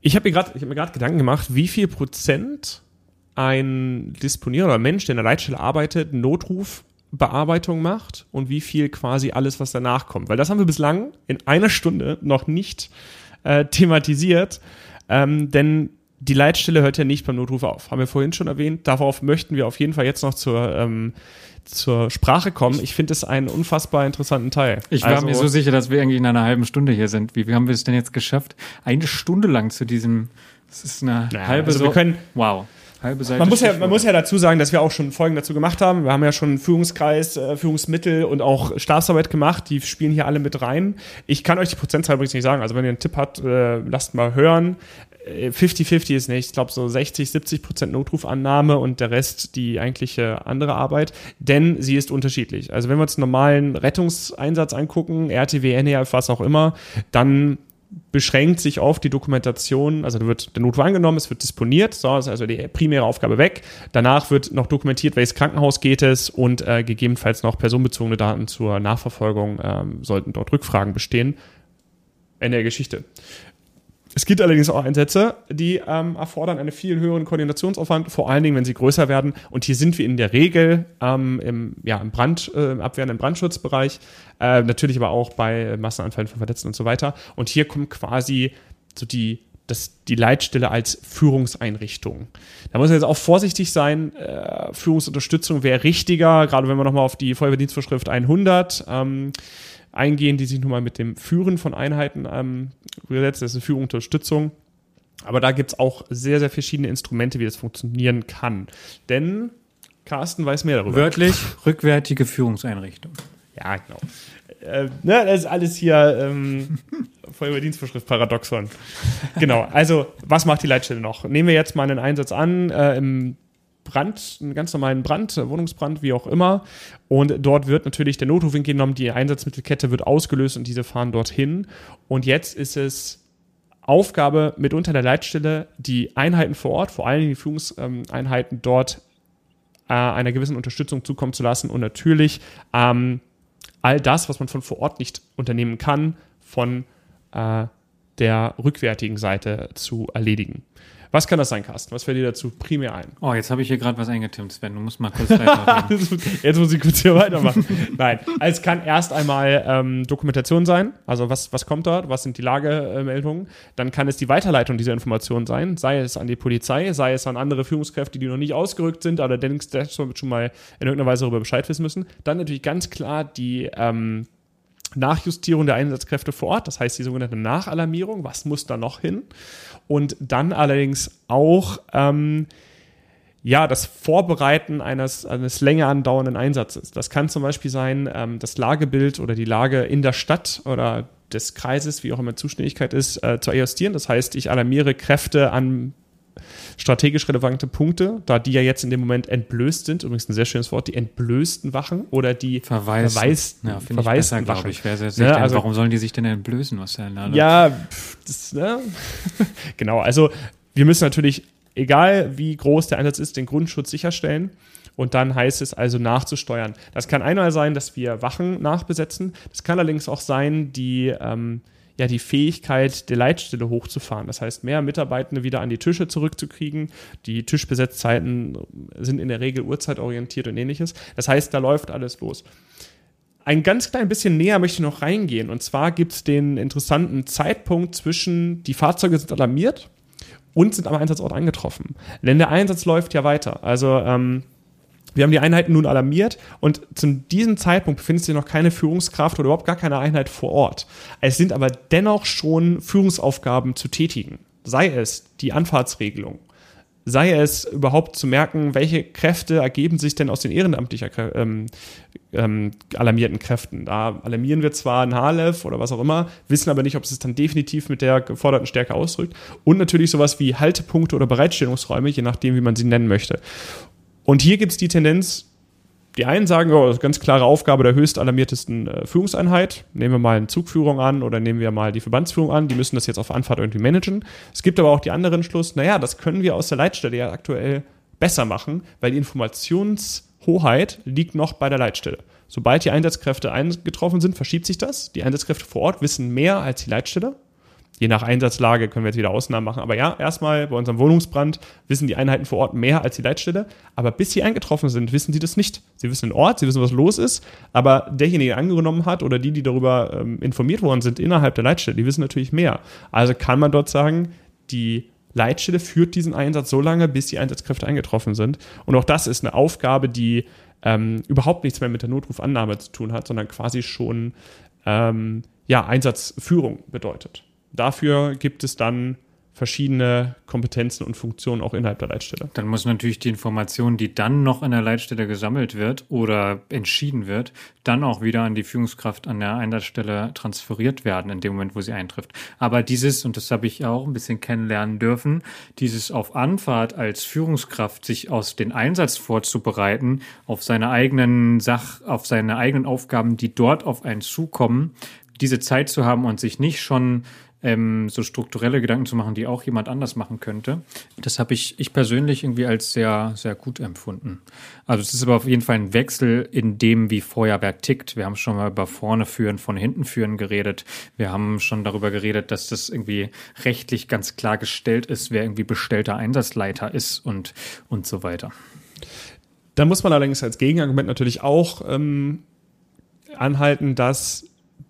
Ich habe mir gerade hab Gedanken gemacht, wie viel Prozent ein Disponierer oder Mensch, der in der Leitstelle arbeitet, Notrufbearbeitung macht und wie viel quasi alles, was danach kommt. Weil das haben wir bislang in einer Stunde noch nicht äh, thematisiert. ähm, denn die Leitstelle hört ja nicht beim Notruf auf. Haben wir vorhin schon erwähnt. Darauf möchten wir auf jeden Fall jetzt noch zur, ähm, zur Sprache kommen. Ich finde es einen unfassbar interessanten Teil. Ich war also, mir so sicher, dass wir irgendwie in einer halben Stunde hier sind. Wie, wie haben wir es denn jetzt geschafft? Eine Stunde lang zu diesem, das ist eine ja, halbe also wir können, wow. Halbe Seite man muss, ja, man muss ja dazu sagen, dass wir auch schon Folgen dazu gemacht haben. Wir haben ja schon Führungskreis, äh, Führungsmittel und auch Stabsarbeit gemacht. Die spielen hier alle mit rein. Ich kann euch die Prozentzahl übrigens nicht sagen. Also wenn ihr einen Tipp habt, äh, lasst mal hören. 50-50 äh, ist nicht. Ich glaube so 60, 70 Prozent Notrufannahme und der Rest die eigentliche andere Arbeit. Denn sie ist unterschiedlich. Also wenn wir uns einen normalen Rettungseinsatz angucken, RTW, NEF, was auch immer, dann beschränkt sich auf die Dokumentation, also da wird der Notruf angenommen, es wird disponiert, so ist also die primäre Aufgabe weg. Danach wird noch dokumentiert, welches Krankenhaus geht es und äh, gegebenenfalls noch personenbezogene Daten zur Nachverfolgung, ähm, sollten dort Rückfragen bestehen. Ende der Geschichte. Es gibt allerdings auch Einsätze, die ähm, erfordern einen viel höheren Koordinationsaufwand, vor allen Dingen, wenn sie größer werden. Und hier sind wir in der Regel ähm, im, ja, im Brand, äh, abwehrenden Brandschutzbereich, äh, natürlich aber auch bei Massenanfällen von Verletzten und so weiter. Und hier kommt quasi so die das, die Leitstelle als Führungseinrichtung. Da muss man jetzt auch vorsichtig sein. Äh, Führungsunterstützung wäre richtiger, gerade wenn wir nochmal auf die Feuerwehrdienstvorschrift 100 ähm, eingehen, die sich nun mal mit dem Führen von Einheiten ähm, gesetzt. Das ist Führungsunterstützung. Aber da gibt es auch sehr, sehr verschiedene Instrumente, wie das funktionieren kann. Denn Carsten weiß mehr darüber. Wörtlich rückwärtige Führungseinrichtung. Ja, genau. Äh, ne, das ist alles hier ähm, Feuerwehrdienstvorschrift Paradoxon. Genau, also was macht die Leitstelle noch? Nehmen wir jetzt mal einen Einsatz an äh, im Brand, einen ganz normalen Brand, Wohnungsbrand, wie auch immer. Und dort wird natürlich der Notruf genommen, die Einsatzmittelkette wird ausgelöst und diese fahren dorthin. Und jetzt ist es Aufgabe mitunter der Leitstelle, die Einheiten vor Ort, vor allem die Führungseinheiten dort äh, einer gewissen Unterstützung zukommen zu lassen und natürlich ähm, all das, was man von vor Ort nicht unternehmen kann, von äh, der rückwärtigen Seite zu erledigen. Was kann das sein, Carsten? Was fällt dir dazu primär ein? Oh, jetzt habe ich hier gerade was eingetimmt, Sven. Du musst mal kurz weiterreden. jetzt muss ich kurz hier weitermachen. Nein, also es kann erst einmal ähm, Dokumentation sein. Also was, was kommt dort? Was sind die Lagemeldungen? Dann kann es die Weiterleitung dieser Informationen sein. Sei es an die Polizei, sei es an andere Führungskräfte, die noch nicht ausgerückt sind, aber denkst, schon mal in irgendeiner Weise darüber Bescheid wissen müssen. Dann natürlich ganz klar die ähm, Nachjustierung der Einsatzkräfte vor Ort, das heißt die sogenannte Nachalarmierung, was muss da noch hin? Und dann allerdings auch ähm, ja, das Vorbereiten eines, eines länger andauernden Einsatzes. Das kann zum Beispiel sein, ähm, das Lagebild oder die Lage in der Stadt oder des Kreises, wie auch immer Zuständigkeit ist, äh, zu adjustieren. Das heißt, ich alarmiere Kräfte an strategisch relevante Punkte, da die ja jetzt in dem Moment entblößt sind, übrigens ein sehr schönes Wort, die entblößten Wachen oder die verwaisten, verwaisten, ja, verwaisten ich besser, Wachen. Ich. Wer sehr, sehr ja, also, warum sollen die sich denn entblößen? Was denn alle? Ja, das, ne? genau, also wir müssen natürlich, egal wie groß der Einsatz ist, den Grundschutz sicherstellen. Und dann heißt es also nachzusteuern. Das kann einmal sein, dass wir Wachen nachbesetzen. Das kann allerdings auch sein, die ähm, ja die Fähigkeit der Leitstelle hochzufahren. Das heißt, mehr Mitarbeitende wieder an die Tische zurückzukriegen. Die Tischbesetzzeiten sind in der Regel uhrzeitorientiert und ähnliches. Das heißt, da läuft alles los. Ein ganz klein bisschen näher möchte ich noch reingehen. Und zwar gibt es den interessanten Zeitpunkt zwischen, die Fahrzeuge sind alarmiert und sind am Einsatzort angetroffen. Denn der Einsatz läuft ja weiter. Also ähm, wir haben die Einheiten nun alarmiert und zu diesem Zeitpunkt befindet sich noch keine Führungskraft oder überhaupt gar keine Einheit vor Ort. Es sind aber dennoch schon Führungsaufgaben zu tätigen. Sei es die Anfahrtsregelung, sei es überhaupt zu merken, welche Kräfte ergeben sich denn aus den ehrenamtlich ähm, ähm, alarmierten Kräften. Da alarmieren wir zwar ein HLF oder was auch immer, wissen aber nicht, ob es es dann definitiv mit der geforderten Stärke ausdrückt. Und natürlich sowas wie Haltepunkte oder Bereitstellungsräume, je nachdem, wie man sie nennen möchte. Und hier gibt es die Tendenz, die einen sagen, oh, ganz klare Aufgabe der höchst alarmiertesten äh, Führungseinheit. Nehmen wir mal eine Zugführung an oder nehmen wir mal die Verbandsführung an. Die müssen das jetzt auf Anfahrt irgendwie managen. Es gibt aber auch die anderen Schluss, naja, das können wir aus der Leitstelle ja aktuell besser machen, weil die Informationshoheit liegt noch bei der Leitstelle. Sobald die Einsatzkräfte eingetroffen sind, verschiebt sich das. Die Einsatzkräfte vor Ort wissen mehr als die Leitstelle. Je nach Einsatzlage können wir jetzt wieder Ausnahmen machen. Aber ja, erstmal bei unserem Wohnungsbrand wissen die Einheiten vor Ort mehr als die Leitstelle. Aber bis sie eingetroffen sind, wissen sie das nicht. Sie wissen den Ort, sie wissen, was los ist. Aber derjenige, der angenommen hat oder die, die darüber ähm, informiert worden sind innerhalb der Leitstelle, die wissen natürlich mehr. Also kann man dort sagen, die Leitstelle führt diesen Einsatz so lange, bis die Einsatzkräfte eingetroffen sind. Und auch das ist eine Aufgabe, die ähm, überhaupt nichts mehr mit der Notrufannahme zu tun hat, sondern quasi schon ähm, ja, Einsatzführung bedeutet. Dafür gibt es dann verschiedene Kompetenzen und Funktionen auch innerhalb der Leitstelle. Dann muss natürlich die Information, die dann noch in der Leitstelle gesammelt wird oder entschieden wird, dann auch wieder an die Führungskraft an der Einsatzstelle transferiert werden in dem Moment, wo sie eintrifft. Aber dieses, und das habe ich auch ein bisschen kennenlernen dürfen, dieses auf Anfahrt als Führungskraft sich aus den Einsatz vorzubereiten, auf seine eigenen Sach, auf seine eigenen Aufgaben, die dort auf einen zukommen, diese Zeit zu haben und sich nicht schon ähm, so strukturelle Gedanken zu machen, die auch jemand anders machen könnte. Das habe ich, ich persönlich irgendwie als sehr, sehr gut empfunden. Also es ist aber auf jeden Fall ein Wechsel in dem, wie Feuerwehr tickt. Wir haben schon mal über vorne führen, von hinten führen geredet. Wir haben schon darüber geredet, dass das irgendwie rechtlich ganz klar gestellt ist, wer irgendwie bestellter Einsatzleiter ist und, und so weiter. Da muss man allerdings als Gegenargument natürlich auch ähm, anhalten, dass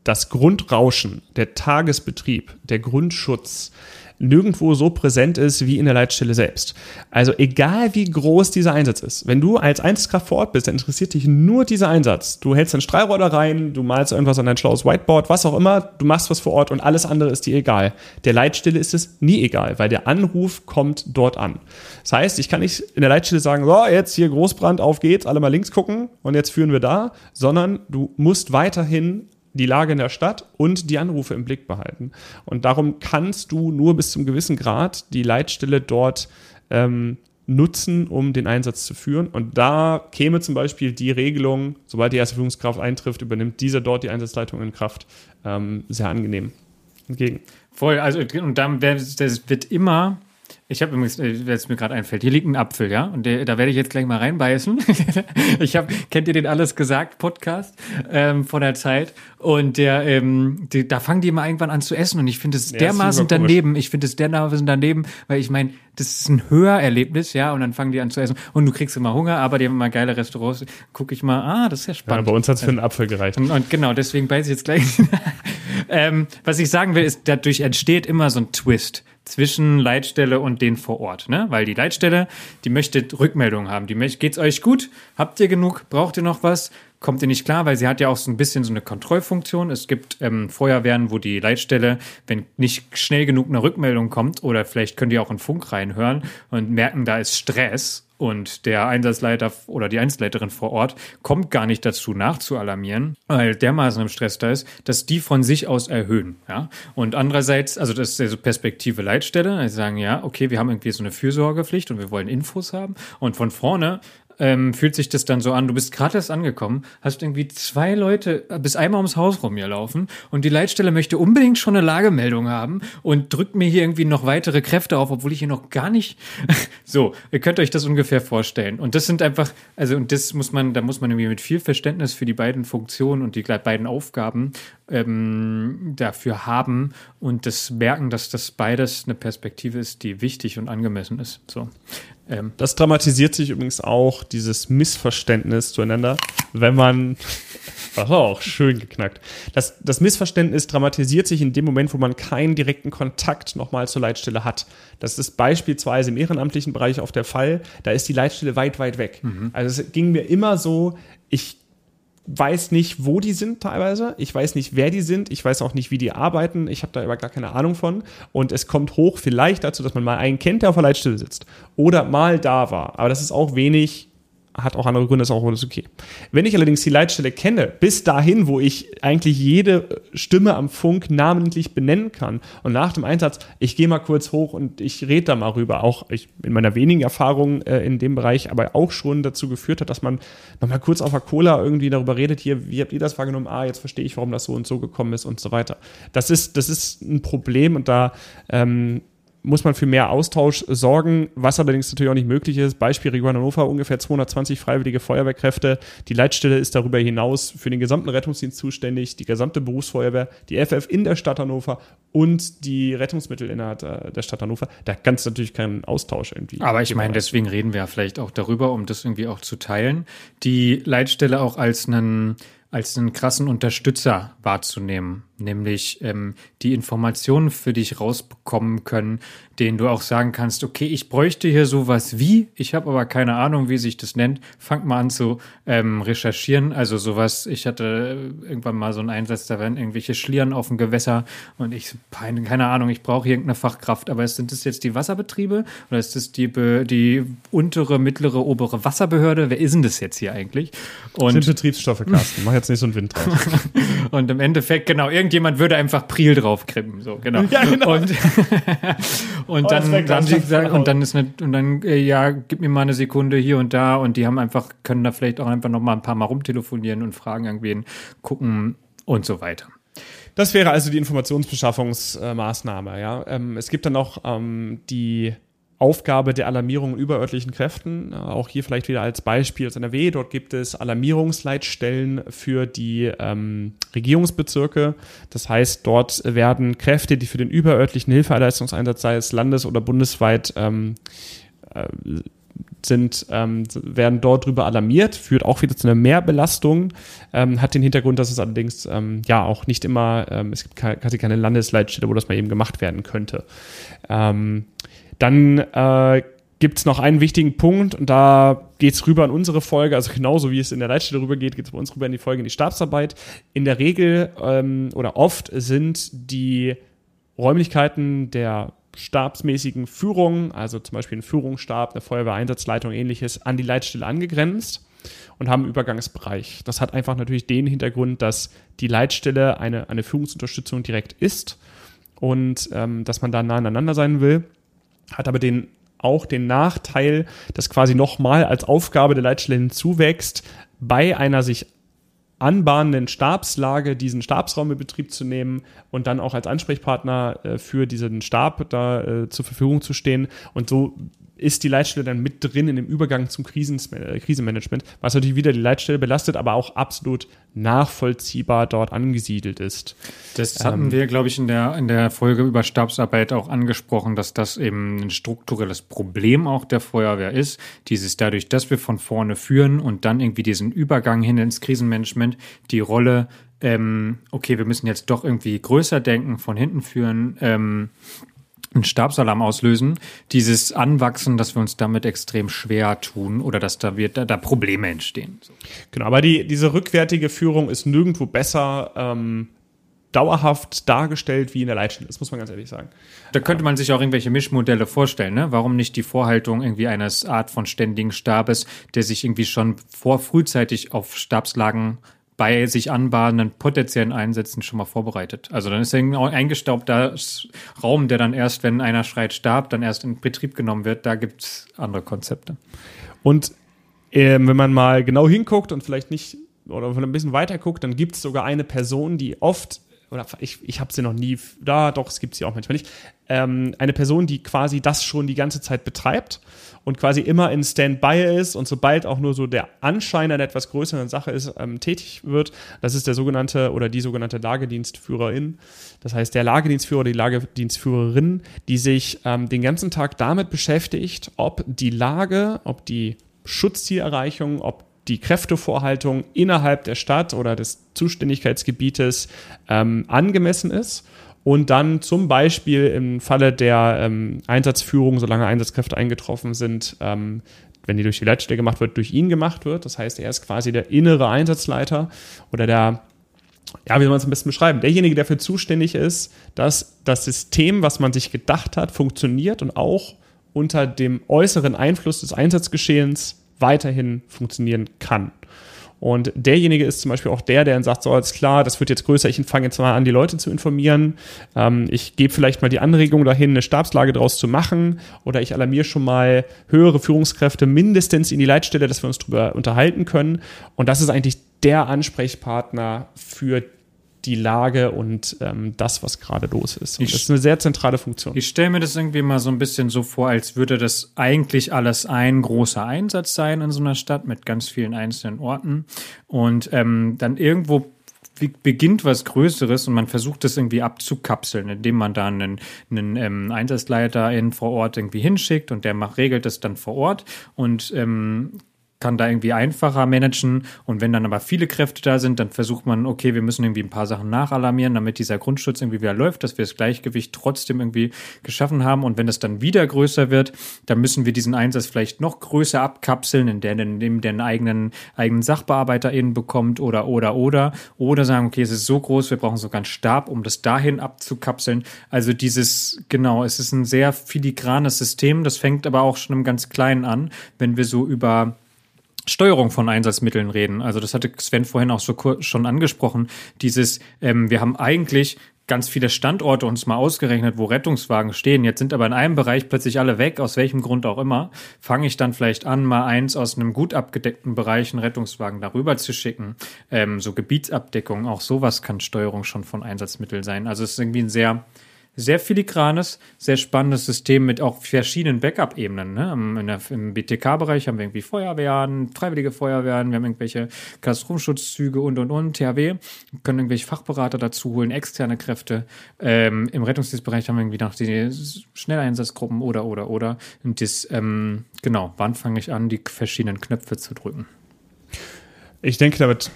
das Grundrauschen, der Tagesbetrieb, der Grundschutz nirgendwo so präsent ist wie in der Leitstelle selbst. Also egal wie groß dieser Einsatz ist, wenn du als Einsatzkraft vor Ort bist, dann interessiert dich nur dieser Einsatz. Du hältst einen Strahlroller rein, du malst irgendwas an dein schlaues Whiteboard, was auch immer, du machst was vor Ort und alles andere ist dir egal. Der Leitstelle ist es nie egal, weil der Anruf kommt dort an. Das heißt, ich kann nicht in der Leitstelle sagen, so, jetzt hier Großbrand, auf geht's, alle mal links gucken und jetzt führen wir da, sondern du musst weiterhin die Lage in der Stadt und die Anrufe im Blick behalten. Und darum kannst du nur bis zum gewissen Grad die Leitstelle dort ähm, nutzen, um den Einsatz zu führen. Und da käme zum Beispiel die Regelung, sobald die erste Führungskraft eintrifft, übernimmt dieser dort die Einsatzleitung in Kraft, ähm, sehr angenehm entgegen. Voll, also und dann das wird immer ich habe übrigens, äh, es mir gerade einfällt, hier liegt ein Apfel, ja, und der, da werde ich jetzt gleich mal reinbeißen. ich habe, kennt ihr den alles gesagt Podcast ähm, vor der Zeit? Und der, ähm, die, da fangen die immer irgendwann an zu essen und ich finde es ja, dermaßen daneben. Ich finde es dermaßen daneben, weil ich meine, das ist ein Hörerlebnis, ja, und dann fangen die an zu essen und du kriegst immer Hunger, aber die haben immer geile Restaurants. Gucke ich mal, ah, das ist ja spannend. Ja, bei uns hat es für einen Apfel gereicht. Und, und genau, deswegen beiße ich jetzt gleich. ähm, was ich sagen will, ist, dadurch entsteht immer so ein Twist zwischen Leitstelle und den vor Ort, ne? Weil die Leitstelle, die möchte Rückmeldungen haben. Die möchte, geht's euch gut? Habt ihr genug? Braucht ihr noch was? Kommt ihr nicht klar? Weil sie hat ja auch so ein bisschen so eine Kontrollfunktion. Es gibt ähm, Feuerwehren, wo die Leitstelle, wenn nicht schnell genug eine Rückmeldung kommt, oder vielleicht könnt ihr auch in Funk reinhören und merken, da ist Stress und der Einsatzleiter oder die Einsatzleiterin vor Ort kommt gar nicht dazu, nachzualarmieren, weil dermaßen im Stress da ist, dass die von sich aus erhöhen. Ja? Und andererseits, also das ist ja so Perspektive Leitstelle, sie sagen, ja, okay, wir haben irgendwie so eine Fürsorgepflicht und wir wollen Infos haben. Und von vorne ähm, fühlt sich das dann so an, du bist gerade erst angekommen, hast irgendwie zwei Leute bis einmal ums Haus rum hier laufen und die Leitstelle möchte unbedingt schon eine Lagemeldung haben und drückt mir hier irgendwie noch weitere Kräfte auf, obwohl ich hier noch gar nicht. so, ihr könnt euch das ungefähr vorstellen. Und das sind einfach, also und das muss man, da muss man irgendwie mit viel Verständnis für die beiden Funktionen und die beiden Aufgaben ähm, dafür haben und das merken, dass das beides eine Perspektive ist, die wichtig und angemessen ist. So. Ähm. Das dramatisiert sich übrigens auch, dieses Missverständnis zueinander, wenn man. Das war auch schön geknackt. Das, das Missverständnis dramatisiert sich in dem Moment, wo man keinen direkten Kontakt nochmal zur Leitstelle hat. Das ist beispielsweise im ehrenamtlichen Bereich auf der Fall. Da ist die Leitstelle weit, weit weg. Mhm. Also es ging mir immer so, ich weiß nicht, wo die sind teilweise. Ich weiß nicht, wer die sind. Ich weiß auch nicht, wie die arbeiten. Ich habe da aber gar keine Ahnung von. Und es kommt hoch vielleicht dazu, dass man mal einen kennt, der auf der Leitstelle sitzt. Oder mal da war. Aber das ist auch wenig hat auch andere Gründe, ist auch alles okay. Wenn ich allerdings die Leitstelle kenne, bis dahin, wo ich eigentlich jede Stimme am Funk namentlich benennen kann und nach dem Einsatz, ich gehe mal kurz hoch und ich rede da mal rüber, auch ich, in meiner wenigen Erfahrung äh, in dem Bereich, aber auch schon dazu geführt hat, dass man nochmal kurz auf der Cola irgendwie darüber redet, hier, wie habt ihr das wahrgenommen? Ah, jetzt verstehe ich, warum das so und so gekommen ist und so weiter. Das ist, das ist ein Problem und da ähm, muss man für mehr Austausch sorgen, was allerdings natürlich auch nicht möglich ist. Beispiel Region Hannover, ungefähr 220 freiwillige Feuerwehrkräfte. Die Leitstelle ist darüber hinaus für den gesamten Rettungsdienst zuständig, die gesamte Berufsfeuerwehr, die FF in der Stadt Hannover und die Rettungsmittel innerhalb der Stadt Hannover. Da kann es natürlich keinen Austausch irgendwie. Aber ich meine, deswegen reden wir ja vielleicht auch darüber, um das irgendwie auch zu teilen, die Leitstelle auch als einen, als einen krassen Unterstützer wahrzunehmen nämlich ähm, die Informationen für dich rausbekommen können, denen du auch sagen kannst, okay, ich bräuchte hier sowas wie, ich habe aber keine Ahnung, wie sich das nennt, fangt mal an zu ähm, recherchieren. Also sowas, ich hatte irgendwann mal so einen Einsatz, da werden irgendwelche Schlieren auf dem Gewässer und ich, keine Ahnung, ich brauche irgendeine Fachkraft, aber sind das jetzt die Wasserbetriebe oder ist das die, die untere, mittlere, obere Wasserbehörde? Wer ist denn das jetzt hier eigentlich? Und sind Betriebsstoffe, Carsten. Mach jetzt nicht so einen Wind drauf. und im Endeffekt, genau, irgendjemand würde einfach Priel draufkrippen, so, genau. Ja, genau. Und, und oh, dann haben sie gesagt, und dann ist eine, und dann, ja, gib mir mal eine Sekunde hier und da und die haben einfach, können da vielleicht auch einfach noch mal ein paar Mal rumtelefonieren und fragen irgendwen, gucken und so weiter. Das wäre also die Informationsbeschaffungsmaßnahme, ja. Ähm, es gibt dann noch ähm, die Aufgabe der Alarmierung überörtlichen Kräften. Auch hier vielleicht wieder als Beispiel aus NRW. Dort gibt es Alarmierungsleitstellen für die ähm, Regierungsbezirke. Das heißt, dort werden Kräfte, die für den überörtlichen Hilfeleistungseinsatz, sei es landes- oder bundesweit, ähm, äh, sind, ähm, werden dort drüber alarmiert, führt auch wieder zu einer Mehrbelastung, ähm, hat den Hintergrund, dass es allerdings ähm, ja auch nicht immer, ähm, es gibt quasi keine Landesleitstelle, wo das mal eben gemacht werden könnte. Dann äh, gibt es noch einen wichtigen Punkt und da geht es rüber in unsere Folge, also genauso wie es in der Leitstelle rüber geht, geht es bei uns rüber in die Folge in die Stabsarbeit. In der Regel ähm, oder oft sind die Räumlichkeiten der stabsmäßigen Führung, also zum Beispiel ein Führungsstab, eine Feuerwehreinsatzleitung, ähnliches, an die Leitstelle angegrenzt und haben einen Übergangsbereich. Das hat einfach natürlich den Hintergrund, dass die Leitstelle eine, eine Führungsunterstützung direkt ist und ähm, dass man da nah aneinander sein will hat aber den auch den Nachteil, dass quasi nochmal als Aufgabe der Leitstelle hinzuwächst, bei einer sich anbahnenden Stabslage diesen Stabsraum in Betrieb zu nehmen und dann auch als Ansprechpartner äh, für diesen Stab da äh, zur Verfügung zu stehen. Und so ist die Leitstelle dann mit drin in dem Übergang zum äh, Krisenmanagement, was natürlich wieder die Leitstelle belastet, aber auch absolut nachvollziehbar dort angesiedelt ist. Das hatten ähm, wir, glaube ich, in der, in der Folge über Stabsarbeit auch angesprochen, dass das eben ein strukturelles Problem auch der Feuerwehr ist. Dieses dadurch, dass wir von vorne führen und dann irgendwie diesen Übergang hin ins Krisenmanagement, die Rolle, ähm, okay, wir müssen jetzt doch irgendwie größer denken, von hinten führen, ähm, einen Stabsalarm auslösen, dieses Anwachsen, dass wir uns damit extrem schwer tun oder dass da wird da, da Probleme entstehen. Genau, aber die, diese rückwärtige Führung ist nirgendwo besser ähm, dauerhaft dargestellt wie in der Leitstelle. Das muss man ganz ehrlich sagen. Da könnte man sich auch irgendwelche Mischmodelle vorstellen, ne? Warum nicht die Vorhaltung irgendwie eines Art von ständigen Stabes, der sich irgendwie schon vor frühzeitig auf Stabslagen bei sich anbahnenden potenziellen Einsätzen schon mal vorbereitet. Also dann ist ein eingestaubter Raum, der dann erst, wenn einer schreit, starb, dann erst in Betrieb genommen wird. Da gibt es andere Konzepte. Und äh, wenn man mal genau hinguckt und vielleicht nicht oder ein bisschen weiter guckt, dann gibt es sogar eine Person, die oft oder ich, ich habe sie noch nie da, doch, es gibt sie auch manchmal nicht, ähm, eine Person, die quasi das schon die ganze Zeit betreibt und quasi immer in Standby ist und sobald auch nur so der Anschein einer etwas größeren Sache ist, ähm, tätig wird. Das ist der sogenannte oder die sogenannte Lagedienstführerin. Das heißt, der Lagedienstführer oder die Lagedienstführerin, die sich ähm, den ganzen Tag damit beschäftigt, ob die Lage, ob die Schutzzielerreichung, ob die Kräftevorhaltung innerhalb der Stadt oder des Zuständigkeitsgebietes ähm, angemessen ist und dann zum Beispiel im Falle der ähm, Einsatzführung, solange Einsatzkräfte eingetroffen sind, ähm, wenn die durch die Leitstelle gemacht wird, durch ihn gemacht wird. Das heißt, er ist quasi der innere Einsatzleiter oder der, ja, wie soll man es am besten beschreiben, derjenige, der dafür zuständig ist, dass das System, was man sich gedacht hat, funktioniert und auch unter dem äußeren Einfluss des Einsatzgeschehens weiterhin funktionieren kann. Und derjenige ist zum Beispiel auch der, der dann sagt, so, alles klar, das wird jetzt größer, ich fange jetzt mal an, die Leute zu informieren. Ähm, ich gebe vielleicht mal die Anregung dahin, eine Stabslage draus zu machen. Oder ich alarmiere schon mal höhere Führungskräfte mindestens in die Leitstelle, dass wir uns darüber unterhalten können. Und das ist eigentlich der Ansprechpartner für die Lage und ähm, das, was gerade los ist. Und das ist eine sehr zentrale Funktion. Ich stelle mir das irgendwie mal so ein bisschen so vor, als würde das eigentlich alles ein großer Einsatz sein in so einer Stadt mit ganz vielen einzelnen Orten. Und ähm, dann irgendwo beginnt was Größeres und man versucht das irgendwie abzukapseln, indem man da einen, einen ähm, Einsatzleiter in vor Ort irgendwie hinschickt und der macht, regelt das dann vor Ort und ähm, kann da irgendwie einfacher managen. Und wenn dann aber viele Kräfte da sind, dann versucht man, okay, wir müssen irgendwie ein paar Sachen nachalarmieren, damit dieser Grundschutz irgendwie wieder läuft, dass wir das Gleichgewicht trotzdem irgendwie geschaffen haben. Und wenn das dann wieder größer wird, dann müssen wir diesen Einsatz vielleicht noch größer abkapseln, in der in den eigenen, eigenen SachbearbeiterInnen bekommt oder, oder, oder. Oder sagen, okay, es ist so groß, wir brauchen sogar einen Stab, um das dahin abzukapseln. Also dieses, genau, es ist ein sehr filigranes System. Das fängt aber auch schon im ganz Kleinen an, wenn wir so über Steuerung von Einsatzmitteln reden. Also das hatte Sven vorhin auch so schon angesprochen. Dieses, ähm, wir haben eigentlich ganz viele Standorte uns mal ausgerechnet, wo Rettungswagen stehen. Jetzt sind aber in einem Bereich plötzlich alle weg, aus welchem Grund auch immer. Fange ich dann vielleicht an, mal eins aus einem gut abgedeckten Bereich einen Rettungswagen darüber zu schicken. Ähm, so Gebietsabdeckung, auch sowas kann Steuerung schon von Einsatzmitteln sein. Also es ist irgendwie ein sehr sehr filigranes, sehr spannendes System mit auch verschiedenen Backup-Ebenen. Ne? Im BTK-Bereich haben wir irgendwie Feuerwehren, freiwillige Feuerwehren, wir haben irgendwelche Katastrophenschutzzüge und und und, THW, wir können irgendwelche Fachberater dazu holen, externe Kräfte. Ähm, Im Rettungsdienstbereich haben wir irgendwie noch die Schnelleinsatzgruppen oder oder oder. Und das, ähm, genau, wann fange ich an, die verschiedenen Knöpfe zu drücken? Ich denke, damit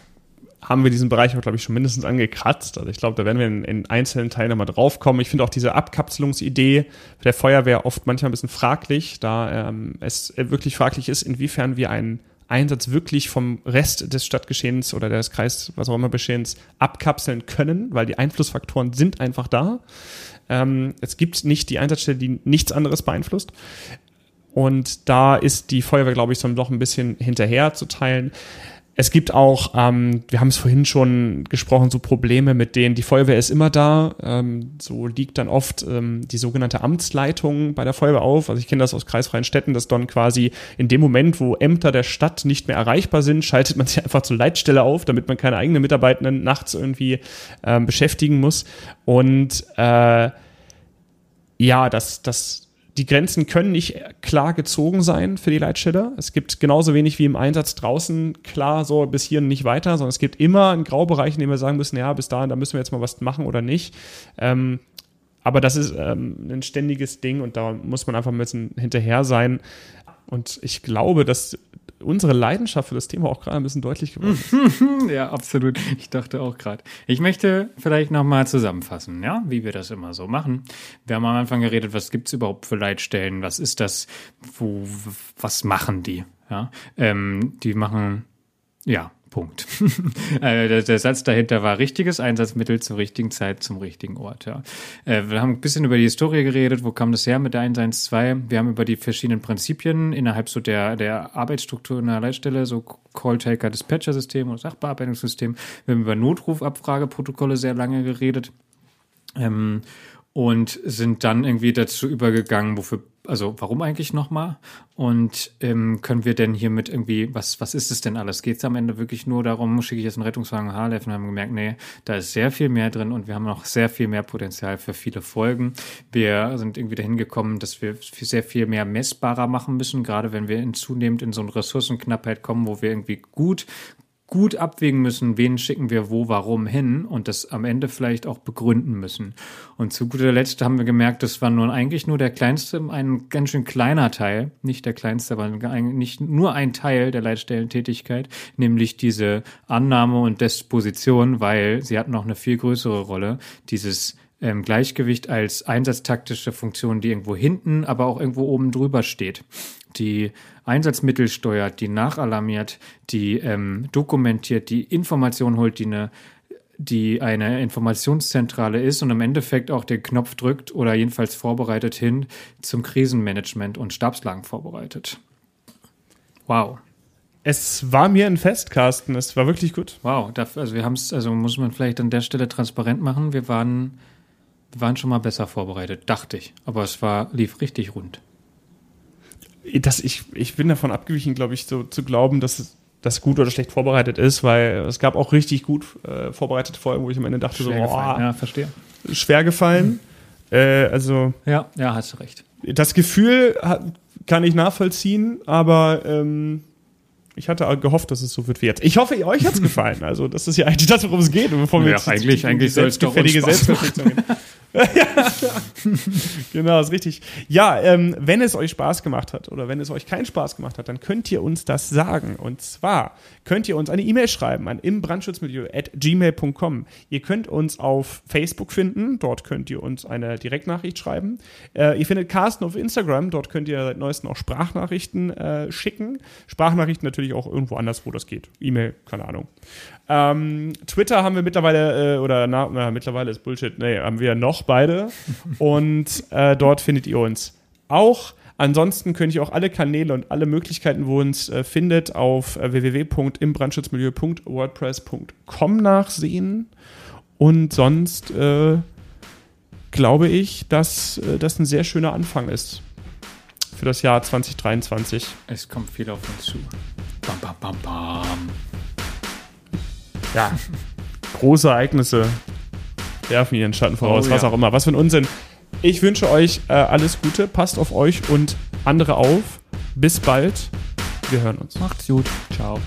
haben wir diesen Bereich auch, glaube ich, schon mindestens angekratzt. Also ich glaube, da werden wir in, in einzelnen Teilen nochmal draufkommen. Ich finde auch diese Abkapselungsidee der Feuerwehr oft manchmal ein bisschen fraglich, da ähm, es wirklich fraglich ist, inwiefern wir einen Einsatz wirklich vom Rest des Stadtgeschehens oder des Kreis, was auch immer Geschehens abkapseln können, weil die Einflussfaktoren sind einfach da. Ähm, es gibt nicht die Einsatzstelle, die nichts anderes beeinflusst. Und da ist die Feuerwehr, glaube ich, so noch ein bisschen hinterher zu teilen. Es gibt auch, ähm, wir haben es vorhin schon gesprochen, so Probleme, mit denen die Feuerwehr ist immer da. Ähm, so liegt dann oft ähm, die sogenannte Amtsleitung bei der Feuerwehr auf. Also ich kenne das aus kreisfreien Städten, dass dann quasi in dem Moment, wo Ämter der Stadt nicht mehr erreichbar sind, schaltet man sich einfach zur Leitstelle auf, damit man keine eigenen Mitarbeitenden nachts irgendwie ähm, beschäftigen muss. Und äh, ja, das, das die Grenzen können nicht klar gezogen sein für die Leitstelle. Es gibt genauso wenig wie im Einsatz draußen klar so bis hier und nicht weiter, sondern es gibt immer einen Graubereich, in dem wir sagen müssen, ja, bis dahin, da müssen wir jetzt mal was machen oder nicht. Ähm, aber das ist ähm, ein ständiges Ding und da muss man einfach ein bisschen hinterher sein. Und ich glaube, dass unsere Leidenschaft für das Thema auch gerade ein bisschen deutlich geworden ist. ja, absolut. Ich dachte auch gerade. Ich möchte vielleicht nochmal zusammenfassen, ja, wie wir das immer so machen. Wir haben am Anfang geredet, was gibt es überhaupt für Leitstellen? Was ist das? Wo, was machen die? Ja, ähm, die machen, ja, Punkt. Äh, der, Satz dahinter war richtiges Einsatzmittel zur richtigen Zeit zum richtigen Ort. Ja. Äh, wir haben ein bisschen über die Historie geredet. Wo kam das her mit der 112? Wir haben über die verschiedenen Prinzipien innerhalb so der, der Arbeitsstruktur der Leitstelle, so Call-Taker-Dispatcher-System und Sachbearbeitungssystem. Wir haben über Notrufabfrageprotokolle sehr lange geredet. Ähm, und sind dann irgendwie dazu übergegangen, wofür, also warum eigentlich nochmal? Und ähm, können wir denn hiermit irgendwie, was, was ist es denn alles? Geht es am Ende wirklich nur darum, schicke ich jetzt einen Rettungswagen HLF und haben gemerkt, nee, da ist sehr viel mehr drin und wir haben noch sehr viel mehr Potenzial für viele Folgen. Wir sind irgendwie dahin gekommen, dass wir sehr viel mehr messbarer machen müssen, gerade wenn wir in zunehmend in so eine Ressourcenknappheit kommen, wo wir irgendwie gut gut abwägen müssen, wen schicken wir wo, warum hin und das am Ende vielleicht auch begründen müssen. Und zu guter Letzt haben wir gemerkt, das war nun eigentlich nur der kleinste, ein ganz schön kleiner Teil, nicht der kleinste, aber nicht nur ein Teil der Leitstellentätigkeit, nämlich diese Annahme und Disposition, weil sie hatten noch eine viel größere Rolle, dieses ähm, Gleichgewicht als einsatztaktische Funktion, die irgendwo hinten, aber auch irgendwo oben drüber steht die Einsatzmittel steuert, die nachalarmiert, die ähm, dokumentiert, die Information holt, die eine die eine Informationszentrale ist und im Endeffekt auch den Knopf drückt oder jedenfalls vorbereitet hin zum Krisenmanagement und Stabslagen vorbereitet. Wow. Es war mir ein Fest, Carsten. Es war wirklich gut. Wow. also wir haben es, also muss man vielleicht an der Stelle transparent machen. Wir waren, wir waren schon mal besser vorbereitet, dachte ich. Aber es war, lief richtig rund das, ich, ich bin davon abgewichen, glaube ich, so, zu glauben, dass das gut oder schlecht vorbereitet ist, weil es gab auch richtig gut äh, vorbereitete Folgen, wo ich am Ende dachte, schwer so, oh, ja, verstehe. Schwer gefallen. Mhm. Äh, also. Ja, ja, hast du recht. Das Gefühl hat, kann ich nachvollziehen, aber ähm, ich hatte gehofft, dass es so wird wie jetzt. Ich hoffe, euch hat es gefallen. Also, das ist ja eigentlich das, worum es geht. Bevor wir ja, eigentlich, eigentlich soll es doch uns Spaß. genau, ist richtig. Ja, ähm, wenn es euch Spaß gemacht hat oder wenn es euch keinen Spaß gemacht hat, dann könnt ihr uns das sagen. Und zwar könnt ihr uns eine E-Mail schreiben an imbrandschutzmilieu at gmail.com. Ihr könnt uns auf Facebook finden, dort könnt ihr uns eine Direktnachricht schreiben. Äh, ihr findet Carsten auf Instagram, dort könnt ihr seit neuestem auch Sprachnachrichten äh, schicken. Sprachnachrichten natürlich auch irgendwo anders, wo das geht. E-Mail, keine Ahnung. Ähm, Twitter haben wir mittlerweile, äh, oder na, na, mittlerweile ist Bullshit, nee, haben wir noch beide. Und äh, dort findet ihr uns auch. Ansonsten könnt ihr auch alle Kanäle und alle Möglichkeiten, wo ihr uns äh, findet, auf äh, www.imbrandschutzmilieu.wordpress.com nachsehen. Und sonst äh, glaube ich, dass äh, das ein sehr schöner Anfang ist für das Jahr 2023. Es kommt viel auf uns zu. Bam, bam, bam, bam. Ja, große Ereignisse werfen ihren Schatten voraus, Oh, was ja. auch immer. Was für ein Unsinn. Ich wünsche euch äh, alles Gute, passt auf euch und andere auf. Bis bald. Wir hören uns. Macht's gut. Ciao.